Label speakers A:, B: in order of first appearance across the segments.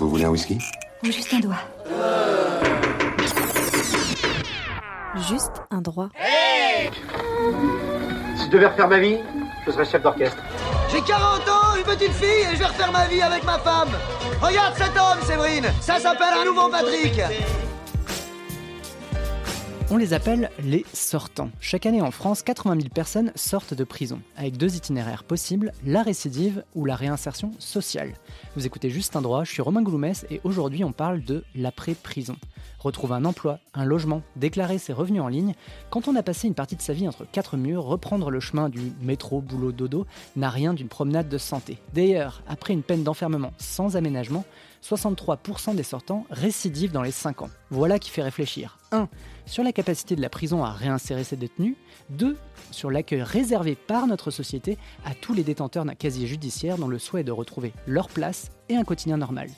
A: Vous voulez un whisky?
B: Ou juste un doigt.
C: Juste un droit.
D: Si je devais refaire ma vie, je serais chef d'orchestre.
E: J'ai 40 ans, une petite fille et je vais refaire ma vie avec ma femme. Regarde cet homme, Séverine. Ça s'appelle un nouveau Patrick.
F: On les appelle les sortants. Chaque année en France, 80 000 personnes sortent de prison, avec deux itinéraires possibles, la récidive ou la réinsertion sociale. Vous écoutez juste un droit, je suis Romain Gouloumès et aujourd'hui on parle de l'après-prison. Retrouver un emploi, un logement, déclarer ses revenus en ligne, quand on a passé une partie de sa vie entre quatre murs, reprendre le chemin du métro, boulot, dodo n'a rien d'une promenade de santé. D'ailleurs, après une peine d'enfermement sans aménagement, 63% des sortants récidivent dans les 5 ans. Voilà qui fait réfléchir. 1. Sur la capacité de la prison à réinsérer ses détenus. 2. Sur l'accueil réservé par notre société à tous les détenteurs d'un casier judiciaire dont le souhait est de retrouver leur place et un quotidien normal.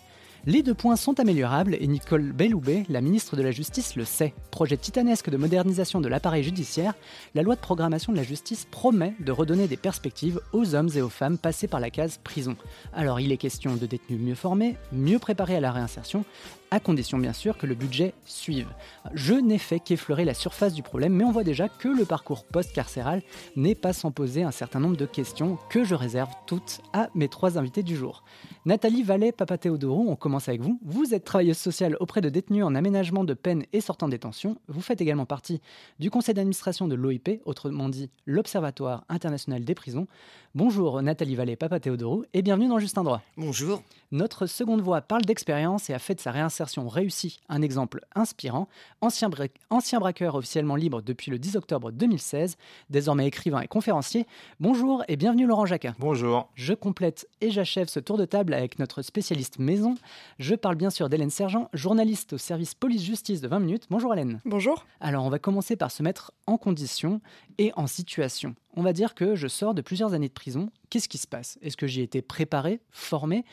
F: Les deux points sont améliorables et Nicole Belloubet, la ministre de la Justice, le sait. Projet titanesque de modernisation de l'appareil judiciaire, la loi de programmation de la justice promet de redonner des perspectives aux hommes et aux femmes passés par la case prison. Alors il est question de détenus mieux formés, mieux préparés à la réinsertion, à condition bien sûr que le budget suive. Je n'ai fait qu'effleurer la surface du problème, mais on voit déjà que le parcours post-carcéral n'est pas sans poser un certain nombre de questions que je réserve toutes à mes trois invités du jour. Nathalie Vallet, Papa Théodoro, on commence avec vous. Vous êtes travailleuse sociale auprès de détenus en aménagement de peine et sortant de détention. Vous faites également partie du conseil d'administration de l'OIP, autrement dit l'Observatoire international des prisons. Bonjour Nathalie Vallée, Papa Théodoro, et bienvenue dans Juste un droit.
G: Bonjour.
F: Notre seconde voix parle d'expérience et a fait de sa réinsertion réussie un exemple inspirant. Ancien, ancien braqueur officiellement libre depuis le 10 octobre 2016, désormais écrivain et conférencier. Bonjour et bienvenue Laurent Jacquin.
H: Bonjour.
F: Je complète et j'achève ce tour de table avec notre spécialiste maison. Je parle bien sûr d'Hélène Sergent, journaliste au service police-justice de 20 minutes. Bonjour Hélène.
C: Bonjour.
F: Alors on va commencer par se mettre en condition et en situation. On va dire que je sors de plusieurs années de prison. Qu'est-ce qui se passe? Est-ce que j'y ai été préparé, formé?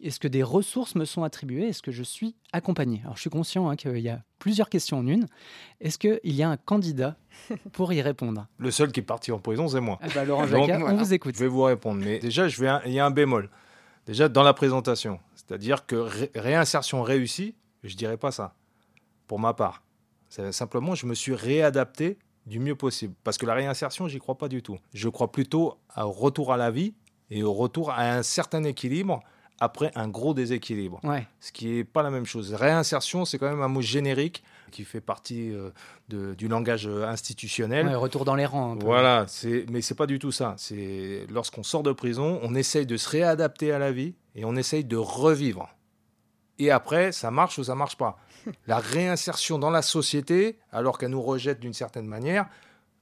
F: Est-ce que des ressources me sont attribuées? Est-ce que je suis accompagné? Alors, je suis conscient hein, qu'il y a plusieurs questions en une. Est-ce qu'il y a un candidat pour y répondre?
H: Le seul qui est parti en prison, c'est moi.
F: Ah bah, Laurent Jacquat, on vous écoute.
H: Je vais vous répondre. Mais déjà, je vais il y a un bémol. Déjà, dans la présentation. C'est-à-dire que réinsertion réussie, je dirais pas ça, pour ma part. Simplement, je me suis réadapté du mieux possible. Parce que la réinsertion, j'y crois pas du tout. Je crois plutôt au retour à la vie et au retour à un certain équilibre après un gros déséquilibre. Ce qui n'est pas la même chose. Réinsertion, c'est quand même un mot générique qui fait partie euh, du langage institutionnel.
F: retour dans les rangs.
H: Voilà, mais c'est pas du tout ça. C'est lorsqu'on sort de prison, on essaye de se réadapter à la vie et on essaye de revivre. Et après, ça marche ou ça marche pas. La réinsertion dans la société, alors qu'elle nous rejette d'une certaine manière,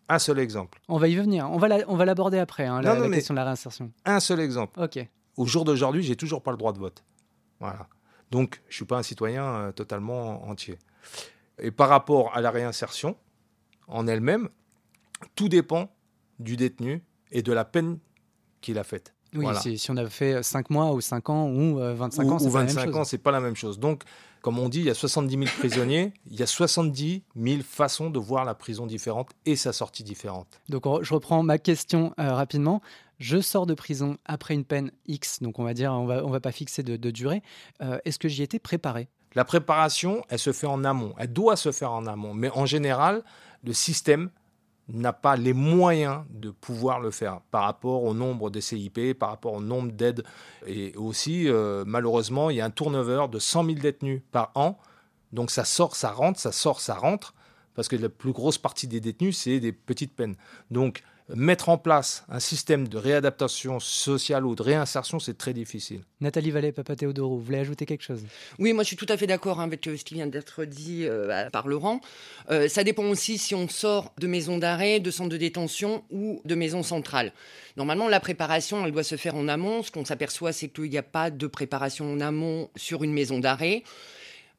H: un seul exemple.
F: On va y venir. On va l'aborder après, hein, la, question de la réinsertion.
H: Un seul exemple.
F: Ok
H: au jour d'aujourd'hui, j'ai toujours pas le droit de vote. Voilà. Donc, je suis pas un citoyen euh, totalement entier. Et par rapport à la réinsertion en elle-même, tout dépend du détenu et de la peine qu'il a faite.
F: Oui, si, on a fait 5 mois ou 5 ans ou 25 euh, ans,
H: c'est Ou 25 ans, c'est pas la même chose. Donc, comme on dit, il y a 70 000 prisonniers, il y a 70 000 façons de voir la prison différente et sa sortie différente.
F: Donc, je reprends ma question euh, rapidement je sors de prison après une peine X, donc on va dire, on va, on va pas fixer de, durée. Euh, est-ce que j'y étais préparé?
H: La préparation, elle se fait en amont, elle doit se faire en amont, mais en général, le système n'a pas les moyens de pouvoir le faire par rapport au nombre de CIP, par rapport au nombre d'aides. Et aussi, euh, malheureusement, il y a un turnover de 100 000 détenus par an. Donc ça sort, ça rentre, ça sort, ça rentre, parce que la plus grosse partie des détenus, c'est des petites peines. Donc mettre en place un système de réadaptation sociale ou de réinsertion, c'est très difficile.
F: Nathalie Vallée, Papa Théodoro, vous voulez ajouter quelque chose?
B: Oui, moi je suis tout à fait d'accord avec euh, ce qui vient d'être dit euh, par Laurent. Euh, ça dépend aussi si on sort de maison d'arrêt, de centre de détention ou de maison centrale. Normalement, la préparation, elle doit se faire en amont. Ce qu'on s'aperçoit, c'est qu'il n'y a pas de préparation en amont sur une maison d'arrêt.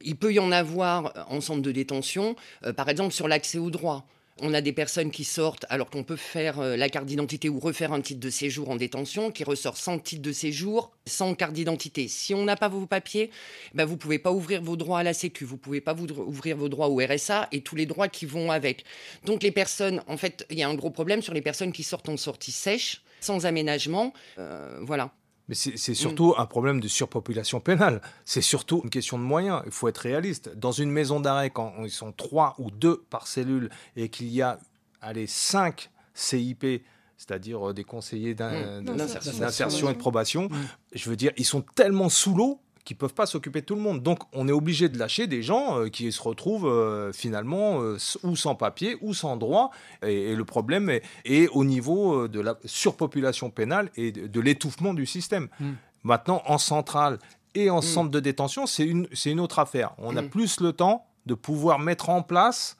B: Il peut y en avoir en centre de détention, par exemple sur l'accès au droit. On a des personnes qui sortent alors qu'on peut faire euh, la carte d'identité ou refaire un titre de séjour en détention, qui ressort sans titre de séjour, sans carte d'identité. Si on n'a pas vos papiers, ben vous pouvez pas ouvrir vos droits à la Sécu, vous pouvez pas vous ouvrir vos droits au RSA et tous les droits qui vont avec. Donc les personnes, en fait, il y a un gros problème sur les personnes qui sortent en sortie sèche, sans aménagement, euh, voilà.
H: Mais c'est surtout un problème de surpopulation pénale. C'est surtout une question de moyens. Il faut être réaliste. Dans une maison d'arrêt, quand ils sont trois ou deux par cellule et qu'il y a allez, cinq CIP, c'est-à-dire euh, des conseillers mmh. d'insertion et de probation, mmh. je veux dire, ils sont tellement sous l'eau qui peuvent pas s'occuper de tout le monde. Donc on est obligé de lâcher des gens euh, qui se retrouvent euh, finalement euh, ou sans papier ou sans droit. Et, le problème est, au niveau de la surpopulation pénale et de, l'étouffement du système. Hmm. Maintenant, en centrale et en hmm. centre de détention, c'est une, une autre affaire. On a hmm. plus le temps de pouvoir mettre en place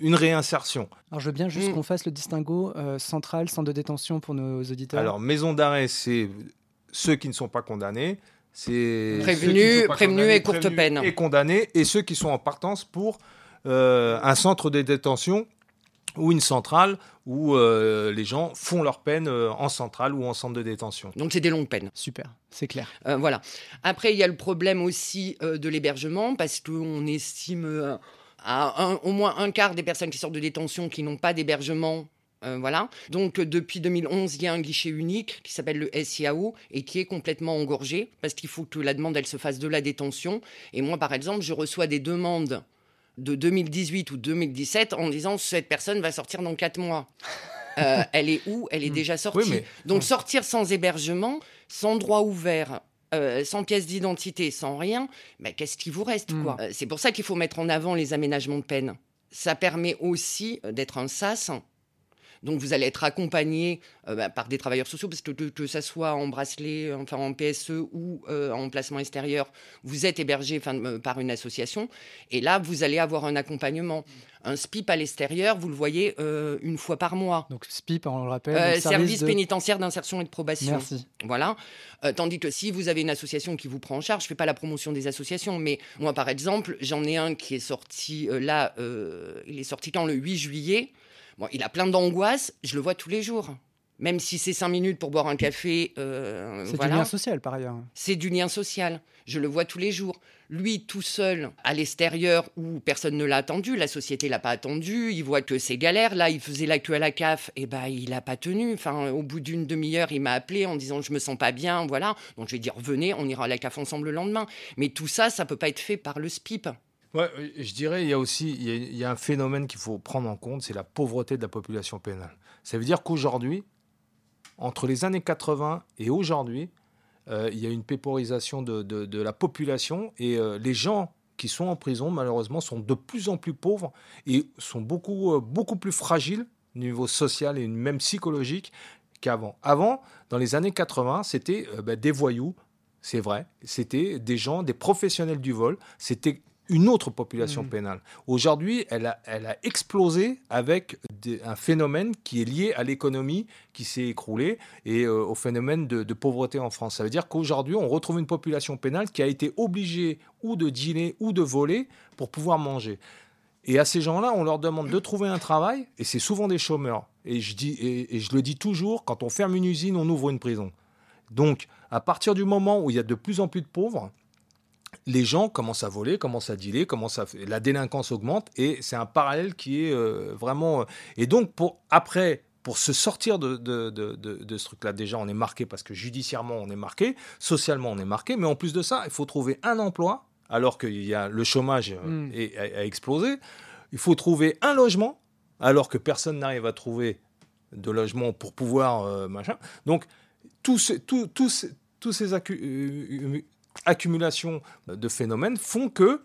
H: une réinsertion.
F: Alors je veux bien juste qu'on fasse le distinguo central, centre de détention pour nos auditeurs.
H: Alors maison d'arrêt, c'est ceux qui ne sont pas condamnés.
B: C'est prévenu, prévenu et courte peine.
H: Et condamnés, et ceux qui sont en partance pour euh, un centre de détention ou une centrale où euh, les gens font leur peine euh, en centrale ou en centre de détention.
B: Donc c'est des longues peines.
F: Super, c'est clair.
B: voilà. Après, il y a le problème aussi de l'hébergement parce qu'on estime à au moins un quart des personnes qui sortent de détention qui n'ont pas d'hébergement euh, voilà. Donc depuis 2011, il y a un guichet unique qui s'appelle le SIAO et qui est complètement engorgé parce qu'il faut que la demande elle se fasse de la détention. Et moi, par exemple, je reçois des demandes de 2018 ou 2017 en disant cette personne va sortir dans 4 mois. Euh, elle est où? Elle est hmm. déjà sortie. Donc sortir sans hébergement, sans droit ouvert, euh, sans pièce d'identité, sans rien, mais qu'est-ce qui vous reste hmm. quoi? C'est pour ça qu'il faut mettre en avant les aménagements de peine. Ça permet aussi d'être un SAS donc vous allez être accompagné euh, bah, par des travailleurs sociaux, parce que que, ça soit en bracelet, enfin en PSE ou euh, en placement extérieur, vous êtes hébergé euh, par une association. Et là, vous allez avoir un accompagnement. Un SPIP à l'extérieur, vous le voyez une fois par mois.
F: Donc SPIP, on le rappelle.
B: service, pénitentiaire d'insertion et de probation.
F: Merci.
B: Voilà. tandis que si vous avez une association qui vous prend en charge, je ne fais pas la promotion des associations, mais moi par exemple, j'en ai un qui est sorti là, il est sorti quand le 8 juillet il a plein d'angoisse, je le vois tous les jours. Même si c'est cinq minutes pour boire un café.
F: Euh, c'est du lien social, par ailleurs.
B: C'est du lien social. Je le vois tous les jours. Lui, tout seul, à l'extérieur, où personne ne l'a attendu, la société l'a pas attendu, il voit que c'est galère. Là, il faisait la queue à la CAF, et ben il n'a pas tenu. Enfin, au bout d'une demi-heure, il m'a appelé en disant je me sens pas bien, voilà. Donc je vais dire venez, on ira à la CAF ensemble le lendemain. Mais tout ça, ça peut pas être fait par le SPIP.
H: Ouais, je dirais il y a aussi il y a, un phénomène qu'il faut prendre en compte, c'est la pauvreté de la population pénale. Ça veut dire qu'aujourd'hui, entre les années 80 et aujourd'hui, euh, il y a une péporisation de, la population et euh, les gens qui sont en prison, malheureusement, sont de plus en plus pauvres et sont beaucoup, euh, beaucoup plus fragiles au niveau social et même psychologique qu'avant. Avant, dans les années 80, c'était ben, des voyous, c'est vrai. C'était des gens, des professionnels du vol. C'était une autre population mm. pénale. Aujourd'hui, elle a, elle a explosé avec un phénomène qui est lié à l'économie qui s'est écroulée et euh, au phénomène de, pauvreté en France. Ça veut dire qu'aujourd'hui, on retrouve une population pénale qui a été obligée ou de dîner ou de voler pour pouvoir manger. Et à ces gens-là, on leur demande de trouver un travail, et c'est souvent des chômeurs. Et je, dis, et je le dis toujours, quand on ferme une usine, on ouvre une prison. Donc, à partir du moment où il y a de plus en plus de pauvres, les gens commencent à voler, commencent à dealer, commencent à la délinquance augmente et c'est un parallèle qui est euh, vraiment euh, et donc pour après pour se sortir de, de, ce truc-là, déjà, on est marqué parce que judiciairement, on est marqué, socialement, on est marqué, mais en plus de ça, il faut trouver un emploi, alors que y a, le chômage euh, mm. a, explosé. Il faut trouver un logement, alors que personne n'arrive à trouver de logement pour pouvoir machin. Donc, tous ces, tous, tous, tous ces accumulations de phénomènes font que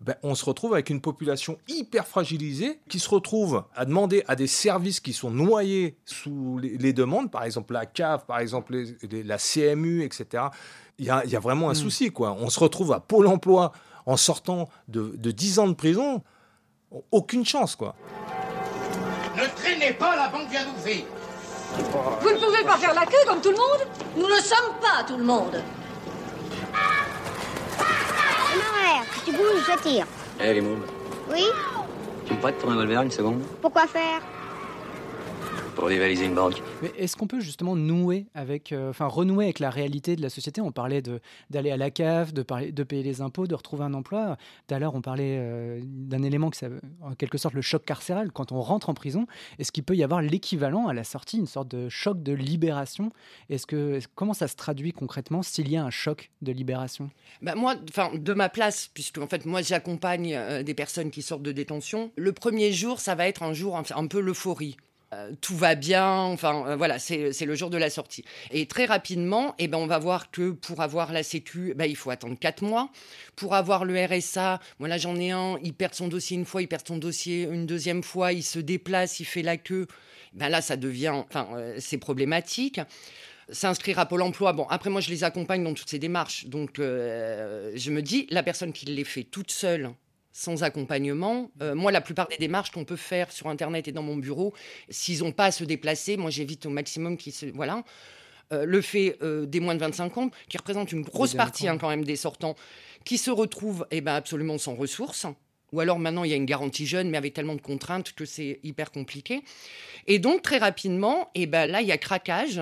H: ben, on se retrouve avec une population hyper fragilisée qui se retrouve à demander à des services qui sont noyés sous les, les demandes, par exemple la CAF, par exemple les- les- la CMU, etc. Il y a, il y a vraiment un souci. Quoi. On se retrouve à Pôle emploi en sortant de, de 10 ans de prison. Aucune chance. quoi.
G: Ne traînez pas, la banque vient d'ouvrir.
I: Vous ne pouvez pas faire la queue comme tout le monde?
J: Nous ne sommes pas tout le monde.
K: Si tu bouges, je tire.
L: Eh, les moules,
K: Oui.
L: Tu me prêtes ton revolver une seconde?
K: Pourquoi faire?
L: Pour dévaliser une banque.
F: Mais est-ce qu'on peut justement nouer avec, euh, enfin renouer avec la réalité de la société? On parlait de d'aller à la cave, de, parler, de payer les impôts, de retrouver un emploi. Tout à l'heure, on parlait euh, d'un élément qui, s'appelle, en quelque sorte, le choc carcéral. Quand on rentre en prison, est-ce qu'il peut y avoir l'équivalent à la sortie, une sorte de choc de libération? Est-ce que est-ce- comment ça se traduit concrètement s'il y a un choc de libération?
B: Bah, moi, enfin, de ma place, puisque en fait, moi, j'accompagne euh, des personnes qui sortent de détention. Le premier jour, ça va être un jour un, un peu l'euphorie. Euh, tout va bien, enfin euh, voilà, c'est le jour de la sortie. Et très rapidement, eh ben, on va voir que pour avoir la Sécu, ben, il faut attendre 4 mois. Pour avoir le RSA, moi là j'en ai un, il perd son dossier une fois, il perd son dossier une deuxième fois, il se déplace, il fait la queue. Ben là, ça devient, enfin, euh, c'est problématique s'inscrire à Pôle emploi. Bon, après, moi, je les accompagne dans toutes ces démarches. Donc, je me dis, la personne qui les fait toute seule, sans accompagnement, euh, moi, la plupart des démarches qu'on peut faire sur Internet et dans mon bureau, s'ils n'ont pas à se déplacer, moi, j'évite au maximum qu'ils se. Voilà. Euh, le fait euh, des moins de 25 ans, qui représente une grosse partie hein, quand même des sortants, qui se retrouvent eh ben, absolument sans ressources. Ou alors maintenant, il y a une garantie jeune, mais avec tellement de contraintes que c'est hyper compliqué. Et donc, très rapidement, eh ben, là, il y a craquage.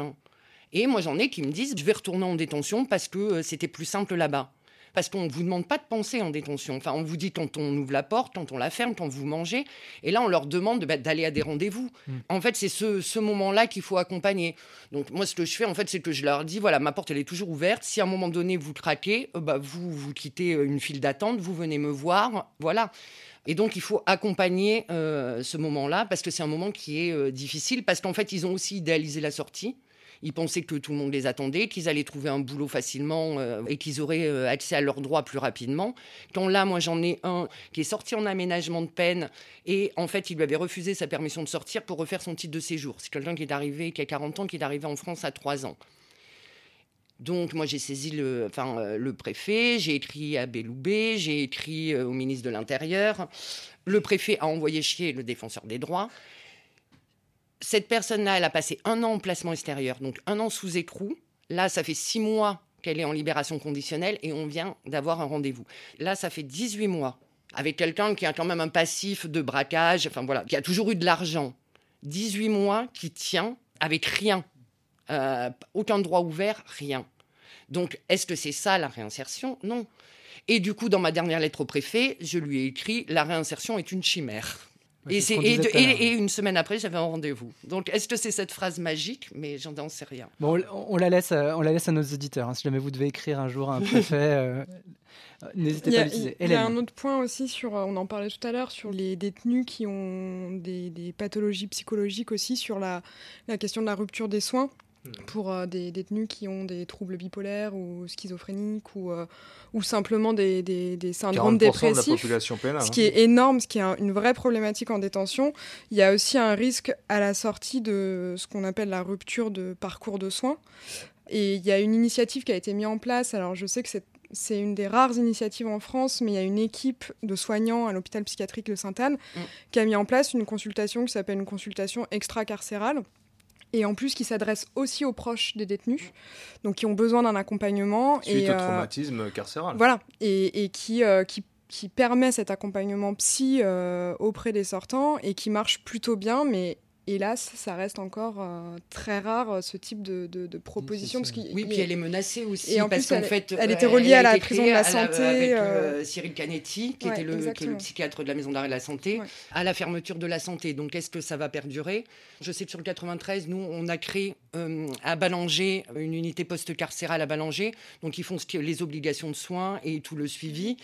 B: Et moi, j'en ai qui me disent, je vais retourner en détention parce que euh, c'était plus simple là-bas. Parce qu'on ne vous demande pas de penser en détention. Enfin, on vous dit quand on ouvre la porte, quand on la ferme, quand vous mangez. Et là, on leur demande bah, d'aller à des rendez-vous. En fait, c'est ce, ce moment-là qu'il faut accompagner. Donc, moi, ce que je fais, en fait, c'est que je leur dis, voilà, ma porte, elle est toujours ouverte. Si à un moment donné, vous craquez, euh, bah, vous, vous quittez euh, une file d'attente, vous venez me voir. Voilà. Et donc, il faut accompagner euh, ce moment-là parce que c'est un moment qui est euh, difficile. Parce qu'en fait, ils ont aussi idéalisé la sortie. Ils pensaient que tout le monde les attendait, qu'ils allaient trouver un boulot facilement euh, et qu'ils auraient euh, accès à leurs droits plus rapidement. Quand là, moi, j'en ai un qui est sorti en aménagement de peine et en fait, il lui avait refusé sa permission de sortir pour refaire son titre de séjour. C'est quelqu'un qui est arrivé, qui a 40 ans, qui est arrivé en France à 3 ans. Donc, moi, j'ai saisi le, enfin, euh, le préfet, j'ai écrit à Belloubet, j'ai écrit au ministre de l'Intérieur. Le préfet a envoyé chier le défenseur des droits. Cette personne-là, elle a passé un an en placement extérieur, donc un an sous écrou. Là, ça fait six mois qu'elle est en libération conditionnelle et on vient d'avoir un rendez-vous. Là, ça fait 18 mois avec quelqu'un qui a quand même un passif de braquage, enfin voilà, qui a toujours eu de l'argent. 18 mois qui tient avec rien. Euh, aucun droit ouvert, rien. Donc, est-ce que c'est ça la réinsertion? Non. Et du coup, dans ma dernière lettre au préfet, je lui ai écrit La réinsertion est une chimère. Et,
F: ce
B: de- une semaine après, j'avais un rendez-vous. Donc, est-ce que c'est cette phrase magique? Mais j'en sais rien.
F: Bon, on, on la laisse, à- on la laisse à nos auditeurs. hein. Si jamais vous devez écrire un jour à un préfet, euh, euh, n'hésitez pas
M: a,
F: à l'utiliser.
M: il y a un autre point aussi sur, euh, on en parlait tout à l'heure, sur les détenus qui ont des, des pathologies psychologiques aussi, sur la, la question de la rupture des soins pour euh, des détenus qui ont des troubles bipolaires ou schizophréniques ou, euh, ou simplement des, des, des syndromes
H: 40% de la
M: dépressifs.
H: population pénale,
M: Ce
H: hein.
M: qui est énorme, ce qui est un- une vraie problématique en détention. Il y a aussi un risque à la sortie de ce qu'on appelle la rupture de parcours de soins. Et il y a une initiative qui a été mise en place. Alors je sais que c'est c'est une des rares initiatives en France, mais il y a une équipe de soignants à l'hôpital psychiatrique de Sainte-Anne qui a mis en place une consultation qui s'appelle une consultation extra-carcérale et en plus qui s'adresse aussi aux proches des détenus, donc qui ont besoin d'un accompagnement.
H: Suite
M: et,
H: au
M: euh,
H: traumatisme carcéral.
M: Voilà, et, et qui, euh, qui, qui permet cet accompagnement psy euh, auprès des sortants et qui marche plutôt bien, mais hélas, ça reste encore euh, très rare euh, ce type de, de, de proposition. Parce
B: Oui, puis elle est menacée aussi.
M: Et en
B: parce qu'en
M: elle,
B: fait,
M: elle
B: euh,
M: était reliée à la prison de la santé.
B: avec
M: euh,
B: Cyril Canetti, qui
M: ouais,
B: était le, qui est le
M: exactement.
B: psychiatre de la maison d'arrêt de la santé, à la fermeture de la santé. Donc, est-ce que ça va perdurer? Je sais que sur le 93, nous, on a créé euh, à Ballanger une unité post-carcérale à Ballanger. Donc, ils font les obligations de soins et tout le suivi.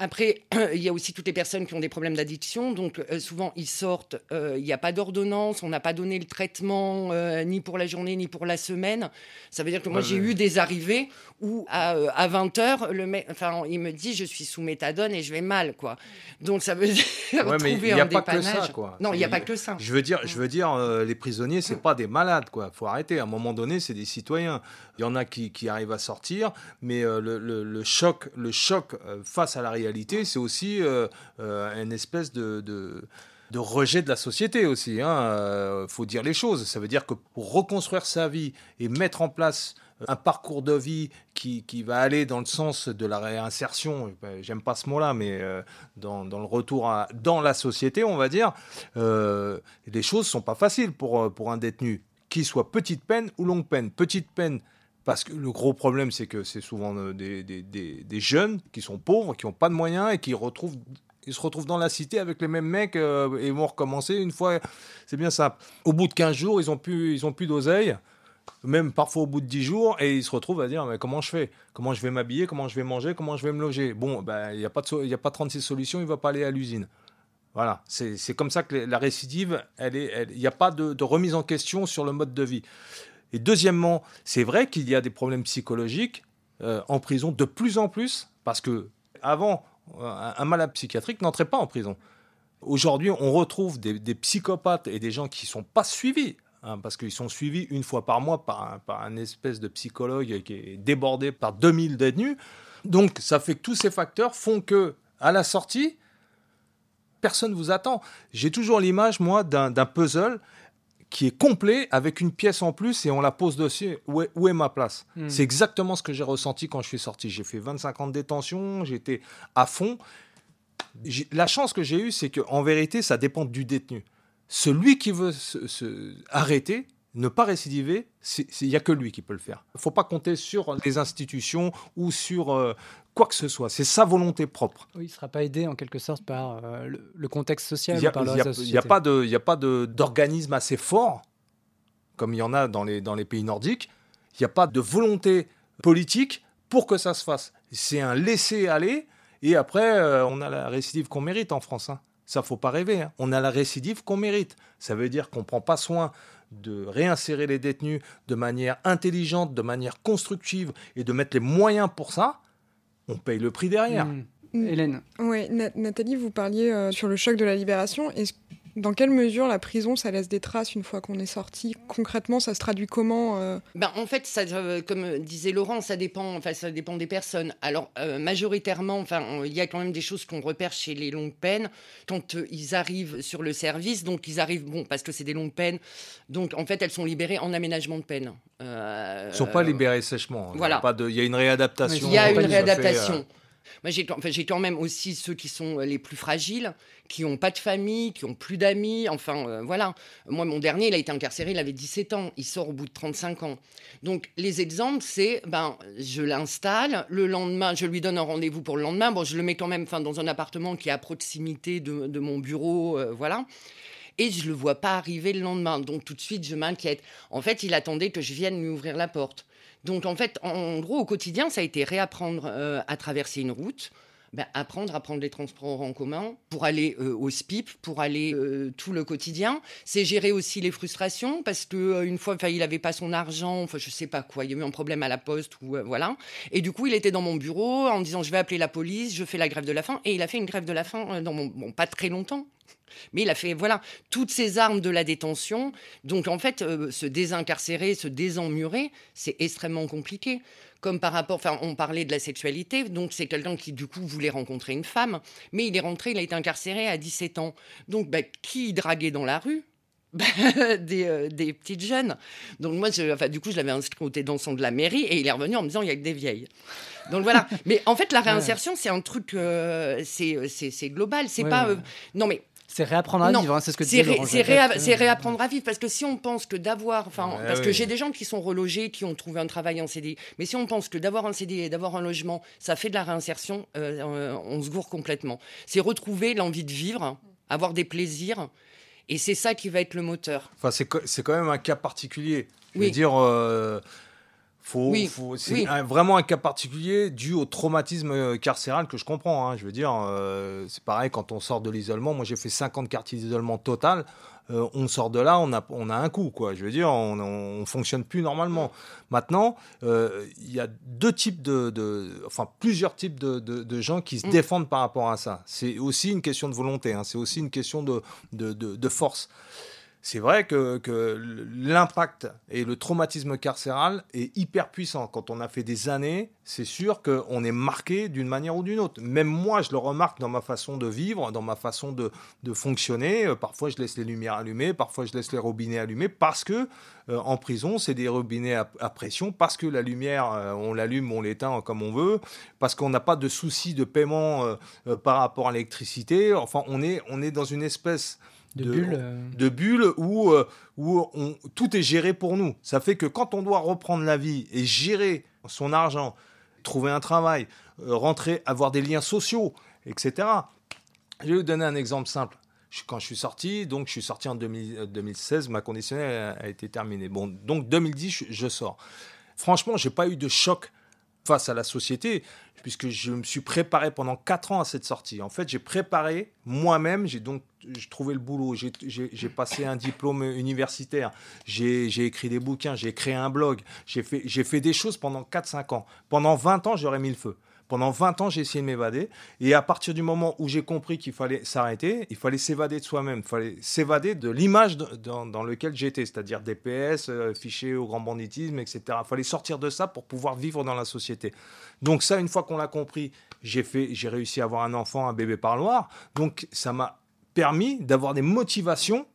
B: Après, il y a aussi toutes les personnes qui ont des problèmes d'addiction. Donc, euh, souvent, ils sortent, euh, il n'y a pas d'ordonnance, on n'a pas donné le traitement euh, ni pour la journée ni pour la semaine. Ça veut dire que moi,
H: Ouais,
B: j'ai
H: mais-
B: eu des arrivées où, à, euh, à 20h, le mec, enfin, il me dit Je suis sous méthadone et je vais mal. quoi. Donc, ça veut dire
H: Ouais, mais
B: trouver
H: n'y a
B: un
H: pas que ça, quoi.
B: Non, il n'y a pas que ça.
H: Je veux dire, je veux dire, les prisonniers, c'est pas des malades, quoi. Faut arrêter. À un moment donné, c'est des citoyens. Il y en a qui, qui arrivent à sortir, mais le, le- le choc, le choc face à la réalité, c'est aussi euh, euh, une espèce de, rejet de la société aussi. Il faut dire les choses. Ça veut dire que pour reconstruire sa vie et mettre en place un parcours de vie qui, va aller dans le sens de la réinsertion, ben, j'aime pas ce mot-là, mais euh, dans, le retour à, dans la société, on va dire, euh, les choses sont pas faciles pour, euh, pour un détenu, qu'il soit petite peine ou longue peine. Petite peine, parce que le gros problème, c'est que c'est souvent euh, des, des- des- jeunes qui sont pauvres, qui n'ont pas de moyens et qui se retrouvent dans la cité avec les mêmes mecs euh, et vont recommencer une fois. C'est bien simple. Au bout de 15 jours, ils ont plus, ils ont plus d'oseille même parfois au bout de 10 jours, et ils se retrouvent à dire mais comment je fais? Comment je vais m'habiller? Comment je vais manger? Comment je vais me loger? Bon, ben, il n'y a, pas de a pas 36 solutions, il ne va pas aller à l'usine. Voilà, c'est comme ça que la récidive, il n'y a pas de remise en question sur le mode de vie. Et deuxièmement, c'est vrai qu'il y a des problèmes psychologiques euh, en prison de plus en plus, parce que avant, un, malade psychiatrique n'entrait pas en prison. Aujourd'hui, on retrouve des, psychopathes et des gens qui ne sont pas suivis, hein, parce qu'ils sont suivis une fois par mois par un, par un espèce de psychologue qui est débordé par 2000 détenus. Donc, ça fait que tous ces facteurs font que, à la sortie, personne ne vous attend. J'ai toujours l'image, moi, d'un puzzle qui est complet avec une pièce en plus et on la pose dessus. Où est, où est ma place
F: Hmm.
H: C'est exactement ce que j'ai ressenti quand je suis sorti. J'ai fait 25 ans de détention, j'étais à fond. La chance que j'ai eue, c'est qu'en vérité, ça dépend du détenu. Celui qui veut se, se- arrêter, ne pas récidiver, il n'y a que lui qui peut le faire. Il ne faut pas compter sur les institutions ou sur euh, quoi que ce soit. C'est sa volonté propre.
F: Oui, il ne sera pas aidé en quelque sorte par euh, le, le contexte social
H: Il n'y a, pas de- il y a pas de- d'organisme assez fort, comme il y en a dans les, dans les pays nordiques. Il n'y a pas de volonté politique pour que ça se fasse. C'est un laisser-aller, et après, euh, on a la récidive qu'on mérite en France. hein. Ça, faut pas rêver. hein. On a la récidive qu'on mérite. Ça veut dire qu'on ne prend pas soin de réinsérer les détenus de manière intelligente, de manière constructive, et de mettre les moyens pour ça. On paye le prix derrière.
F: Hmm. Hélène
M: Oui, Nathalie, vous parliez euh, sur le choc de la libération. Est-ce- dans quelle mesure la prison, ça laisse des traces une fois qu'on est sorti? Concrètement, ça se traduit comment euh?
B: Ben, en fait, ça, euh, comme disait Laurent, ça dépend, enfin, ça dépend des personnes. Alors, euh, majoritairement, enfin, on- il y a quand même des choses qu'on repère chez les longues peines quand euh, ils arrivent sur le service. Donc, ils arrivent, bon, parce que c'est des longues peines. Donc, en fait, elles sont libérées en aménagement de peine. Euh,
H: Ils ne sont pas libérés sèchement. Il y a
B: Voilà.
H: Il y a une réadaptation.
B: Il y a une
H: fait,
B: réadaptation.
H: euh,
B: Moi, j'ai enfin, quand même aussi ceux qui sont euh, les plus fragiles, qui n'ont pas de famille, qui n'ont plus d'amis. Enfin, euh, voilà. Moi, mon dernier, il a été incarcéré, il avait 17 ans. Il sort au bout de 35 ans. Donc, les exemples, c'est, ben, je l'installe. Le lendemain, je lui donne un rendez-vous pour le lendemain. Bon, je le mets quand même enfin, dans un appartement qui est à proximité de, de mon bureau. euh, voilà. Et je le vois pas arriver le lendemain. Donc, tout de suite, je m'inquiète. En fait, il attendait que je vienne lui ouvrir la porte. Donc, en fait, en gros, au quotidien, ça a été réapprendre euh, à traverser une route, ben, apprendre à prendre les transports en commun pour aller euh, au SPIP, pour aller euh, tout le quotidien. C'est gérer aussi les frustrations parce que une fois, il n'avait pas son argent, enfin, je sais pas quoi, il y a eu un problème à la poste ou voilà. Et du coup, il était dans mon bureau en disant je vais appeler la police, je fais la grève de la faim. Et il a fait une grève de la faim dans mon, bon, pas très longtemps. Mais il a fait, voilà, toutes ces armes de la détention. Donc, en fait, euh, se désincarcérer, se désemmurer, c'est extrêmement compliqué. Comme par rapport, enfin, on parlait de la sexualité, donc c'est quelqu'un qui, du coup, voulait rencontrer une femme, mais il est rentré, il a été incarcéré à 17 ans. Donc, bah, qui draguait dans la rue? Bah, des, euh, des petites jeunes. Donc moi, je, enfin, du coup, je l'avais inscrit au thé dansant de la mairie et il est revenu en me disant, il y a que des vieilles. Donc voilà. Mais en fait, la réinsertion, c'est un truc, euh, c'est global. C'est
F: Ouais,
B: pas... euh, non mais...
F: C'est réapprendre à
B: Non,
F: vivre, hein, c'est ce que
B: ré-
F: Laurent
B: c'est réa- c'est réapprendre à vivre parce que si on pense que d'avoir, enfin,
H: Ouais,
B: parce que j'ai des gens qui sont relogés, qui ont trouvé un travail en CDI, mais si on pense que d'avoir un CDI et d'avoir un logement, ça fait de la réinsertion, euh, euh, on se gourre complètement. C'est retrouver l'envie de vivre, avoir des plaisirs, et c'est ça qui va être le moteur.
H: Enfin, c'est co- c'est quand même un cas particulier. Je veux
B: Oui.
H: dire, euh, Faut,
B: Oui,
H: faut- c'est
B: oui.
H: un- vraiment un cas particulier dû au traumatisme euh, carcéral que je comprends. hein. Je veux dire, euh, c'est pareil quand on sort de l'isolement. Moi, j'ai fait 50 quartiers d'isolement total. Euh, on sort de là, on a, on a un coup, quoi. Je veux dire, on, on fonctionne plus normalement. Maintenant, euh, il y a deux types de, de- enfin plusieurs types de, de- de gens qui se
B: Mm.
H: défendent par rapport à ça. C'est aussi une question de volonté. hein. C'est aussi une question de force. C'est vrai que, l'impact et le traumatisme carcéral est hyper puissant. Quand on a fait des années, c'est sûr qu'on est marqué d'une manière ou d'une autre. Même moi, je le remarque dans ma façon de vivre, dans ma façon de, fonctionner. Euh, Parfois, je laisse les lumières allumées, parfois, je laisse les robinets allumés parce que euh, en prison, c'est des robinets à, pression, parce que la lumière, euh, on l'allume, on l'éteint comme on veut, parce qu'on n'a pas de souci de paiement par rapport à l'électricité. Enfin, on est dans une espèce
F: De bulle, euh.
H: de où, euh, où on- tout est géré pour nous. Ça fait que quand on doit reprendre la vie et gérer son argent, trouver un travail, euh, rentrer, avoir des liens sociaux, etc. Je vais vous donner un exemple simple. Quand je suis sorti, donc je suis sorti en 2000 euh, 2016, ma conditionnelle a, a été terminée. Bon, donc 2010, je, je sors. Franchement, j'ai pas eu de choc face à la société, puisque je me suis préparé pendant quatre ans à cette sortie. En fait, j'ai préparé moi-même, j'ai donc trouvé le boulot, j'ai- passé un diplôme universitaire, j'ai écrit des bouquins, j'ai créé un blog, j'ai fait, j'ai fait des choses pendant 4-5 ans. Pendant 20 ans, j'aurais mis le feu. Pendant 20 ans, j'ai essayé de m'évader. Et à partir du moment où j'ai compris qu'il fallait s'arrêter, il fallait s'évader de soi-même. Il fallait s'évader de l'image dans, dans lequel j'étais, c'est-à-dire DPS, euh, fichier au grand banditisme, etc. Il fallait sortir de ça pour pouvoir vivre dans la société. Donc ça, une fois qu'on l'a compris, j'ai fait, j'ai réussi à avoir un enfant, un bébé parloir. Donc ça m'a permis d'avoir des motivations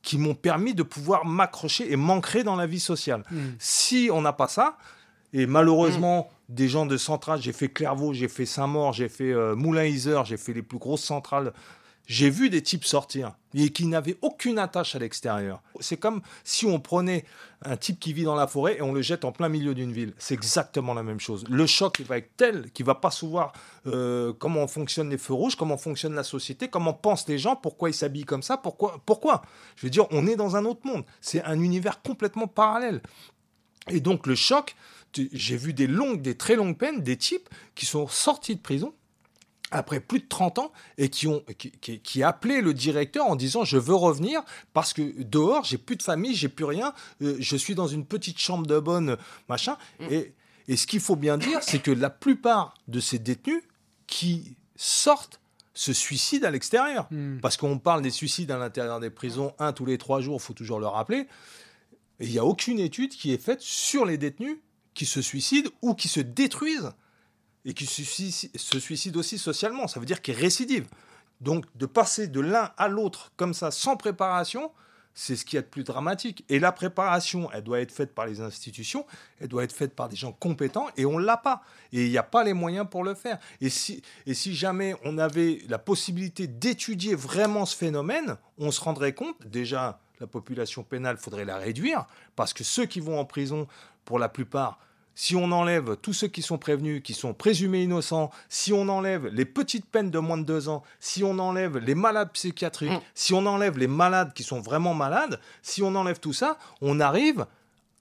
H: qui m'ont permis de pouvoir m'accrocher et m'ancrer dans la vie sociale.
F: Mm.
H: Si on n'a pas ça, et malheureusement, des gens de centrale, j'ai fait Clairvaux, j'ai fait Saint-Maur, j'ai fait euh, Moulin-Isère, j'ai fait les plus grosses centrales. J'ai vu des types sortir et qui n'avaient aucune attache à l'extérieur. C'est comme si on prenait un type qui vit dans la forêt et on le jette en plein milieu d'une ville. C'est exactement la même chose. Le choc il va être tel qu'il va pas savoir euh, comment fonctionnent les feux rouges, comment fonctionne la société, comment pensent les gens, pourquoi ils s'habillent comme ça, pourquoi, pourquoi. Je veux dire, on est dans un autre monde. C'est un univers complètement parallèle. Et donc le choc, j'ai vu des longues, des très longues peines, des types qui sont sortis de prison après plus de 30 ans et qui ont qui, qui- qui appelaient le directeur en disant je veux revenir parce que dehors j'ai plus de famille j'ai plus rien euh, je suis dans une petite chambre de bonne machin. Et, et ce qu'il faut bien dire c'est que la plupart de ces détenus qui sortent se suicident à l'extérieur.
F: Mm.
H: parce qu'on parle des suicides à l'intérieur des prisons un tous les trois jours faut toujours le rappeler. Et il n'y a aucune étude qui est faite sur les détenus qui se suicident ou qui se détruisent et qui se suici- se suicident aussi socialement. Ça veut dire qu'ils récidivent. Donc de passer de l'un à l'autre comme ça, sans préparation, c'est ce qu'il y a de plus dramatique. Et la préparation, elle doit être faite par les institutions, elle doit être faite par des gens compétents, et on ne l'a pas. Et il n'y a pas les moyens pour le faire. Et si, et si jamais on avait la possibilité d'étudier vraiment ce phénomène, on se rendrait compte, déjà, la population pénale, faudrait la réduire, parce que ceux qui vont en prison, pour la plupart, si on enlève tous ceux qui sont prévenus, qui sont présumés innocents, si on enlève les petites peines de moins de deux ans, si on enlève les malades psychiatriques,
B: Mm.
H: si on enlève les malades qui sont vraiment malades, si on enlève tout ça, on arrive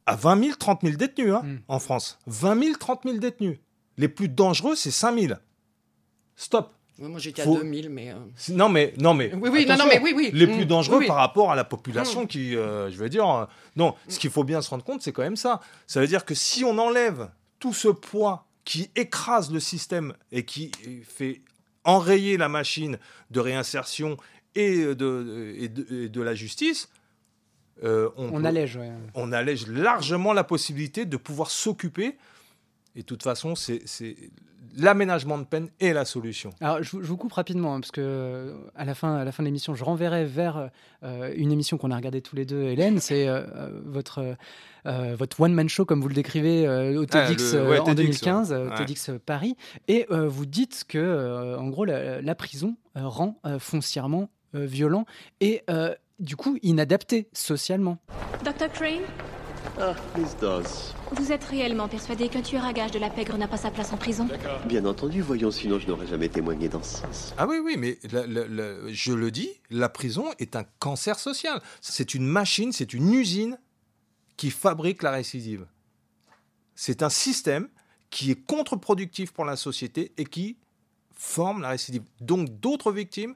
H: à 20 000, 30 000 détenus hein,
F: Mm.
H: en France. 20 000, 30 000 détenus. Les plus dangereux, c'est 5 000. Stop.
B: Moi j'étais
H: Faut-
B: à 2000, mais. euh,
H: Non mais non mais
B: Oui, oui, non, mais oui, oui.
H: les
B: Mm,
H: plus dangereux
B: oui, oui.
H: par rapport à la population
B: Mm.
H: qui euh, je veux dire euh, non ce qu'il faut bien se rendre compte c'est quand même ça ça veut dire que si on enlève tout ce poids qui écrase le système et qui fait enrayer la machine de réinsertion et de, et de, et de la justice euh, on,
F: On
H: peut-
F: allège, ouais.
H: on allège largement la possibilité de pouvoir s'occuper et de toute façon c'est l'aménagement de peine est la solution
F: Alors, je, vous- je vous coupe rapidement, hein, parce que euh, à la fin, à la fin de l'émission, je renverrai vers euh, une émission qu'on a regardée tous les deux, Hélène. C'est euh, euh, votre, euh, votre one-man show, comme vous le décrivez, euh, au
H: Ah,
F: TEDx
H: le- ouais,
F: en
H: TEDx,
F: 2015,
H: ouais. Ouais.
F: TEDx Paris. Et euh, vous dites que, euh, en gros, la, la prison rend euh, foncièrement euh, violent et, euh, du coup, inadapté socialement.
N: Dr. Crane,
O: Ah, Miss Dawes.
N: vous êtes réellement persuadé qu'un tueur à gage de la pègre n'a pas sa place en prison
O: Bien entendu, voyons, sinon je n'aurais jamais témoigné dans ce sens.
H: Ah oui, oui, mais la- la- la- je le dis, la prison est un cancer social. C'est une machine, c'est une usine qui fabrique la récidive. c'est un système qui est contre-productif pour la société et qui forme la récidive. Donc d'autres victimes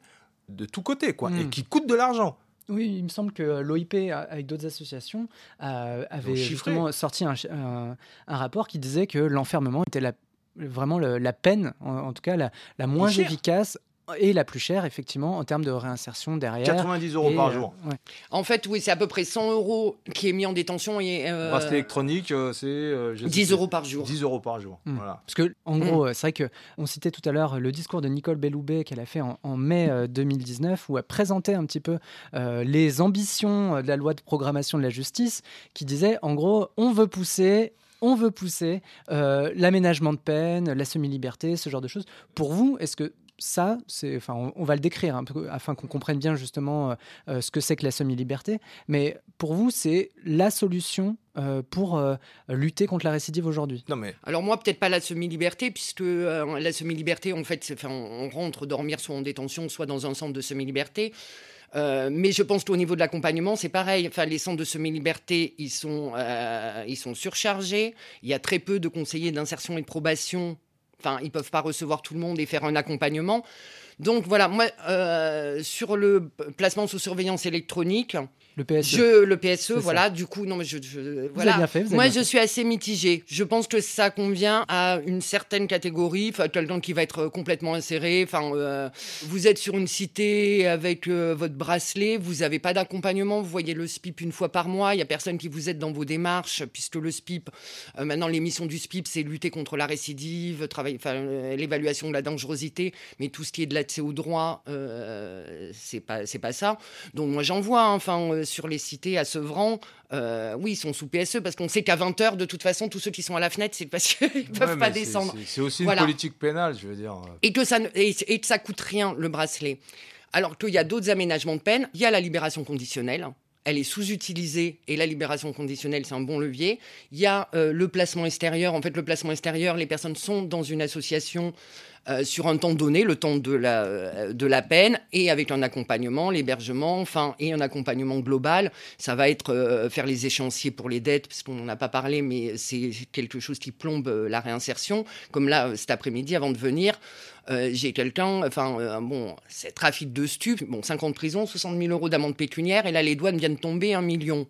H: de tous côtés, quoi, et
F: Mm.
H: qui coûtent de l'argent.
F: Oui, il me semble que l'OIP, a- avec d'autres associations, euh, avait justement sorti un, chi- un- un rapport qui disait que l'enfermement était la- vraiment le- la peine, en, en tout cas la, la moins
H: cher.
F: efficace et la plus chère, effectivement, en termes de réinsertion derrière.
H: 90 euros
F: Et,
H: par
F: euh,
H: jour.
F: ouais.
B: En fait, oui, c'est à peu près 100 euros qui est mis en détention et. euh,
H: Bracelet électronique, euh, c'est euh, sais
B: 10
H: plus.
B: euros par jour.
H: 10 euros par jour.
F: Mm.
H: Voilà.
F: Parce que, en gros, euh, c'est vrai que on citait tout à l'heure le discours de Nicole Belloubet qu'elle a fait en, en mai euh, 2019, où elle présentait un petit peu euh, les ambitions de la loi de programmation de la justice, qui disait, en gros, on veut pousser. On veut pousser euh, l'aménagement de peine, la semi-liberté, ce genre de choses. Pour vous, est-ce que ça, c'est, enfin, on, on va le décrire peu, afin qu'on comprenne bien justement euh, euh, ce que c'est que la semi-liberté. Mais pour vous, c'est la solution euh, pour euh, lutter contre la récidive aujourd'hui.
H: Non mais
B: Alors moi, peut-être pas la semi-liberté, puisque euh, la semi-liberté, en fait, c'est- enfin, on rentre dormir soit en détention, soit dans un centre de semi-liberté. Euh, mais je pense qu'au niveau de l'accompagnement, c'est pareil. Enfin, les centres de semi-liberté, ils sont, euh, ils sont surchargés. Il y a très peu de conseillers d'insertion et de probation. Enfin, ils peuvent pas recevoir tout le monde et faire un accompagnement. Donc voilà, moi, euh, sur le placement sous surveillance électronique,
F: Le PSE.
B: je, le PSE,
F: ça.
B: voilà, du coup, non, mais je, je-
F: avez
B: voilà.
F: bien fait, vous avez
B: Moi,
F: bien
B: je
F: fait.
B: suis assez mitigée. Je pense que ça convient à une certaine catégorie, enfin, quelqu'un qui va être euh, complètement inséré. Enfin, euh, vous êtes sur une cité avec euh, votre bracelet, vous n'avez pas d'accompagnement, vous voyez le SPIP une fois par mois, il y a personne qui vous aide dans vos démarches, puisque le SPIP, euh, maintenant, l'émission du SPIP, c'est lutter contre la récidive, travailler, l'évaluation de la dangerosité, mais tout ce qui est de l'accès au droit, c'est pas, c'est pas ça. Donc moi j'en vois, hein, enfin euh, sur les cités à Sevran, euh, oui ils sont sous PSE parce qu'on sait qu'à 20h de toute façon tous ceux qui sont à la fenêtre c'est parce qu'ils
H: Ouais,
B: peuvent pas descendre.
H: c'est- C'est aussi
B: Voilà.
H: une politique pénale, je veux dire.
B: Et que ça ne- et, et que ça coûte rien le bracelet. Alors qu'il y a d'autres aménagements de peine, il y a la libération conditionnelle. Elle est sous-utilisée et la libération conditionnelle, c'est un bon levier. Il y a euh, le placement extérieur. En fait, le placement extérieur, les personnes sont dans une association euh, sur un temps donné, le temps de la, euh, de la peine, et avec un accompagnement, l'hébergement, enfin, et un accompagnement global. Ça va être euh, faire les échéanciers pour les dettes, parce qu'on n'en a pas parlé, mais c'est quelque chose qui plombe la réinsertion. Comme là, cet après-midi, avant de venir, j'ai quelqu'un, enfin, bon, c'est trafic de stupes, bon, 5 ans de prison, 60 000 euros d'amende pécuniaire, et là, les douanes viennent tomber un million.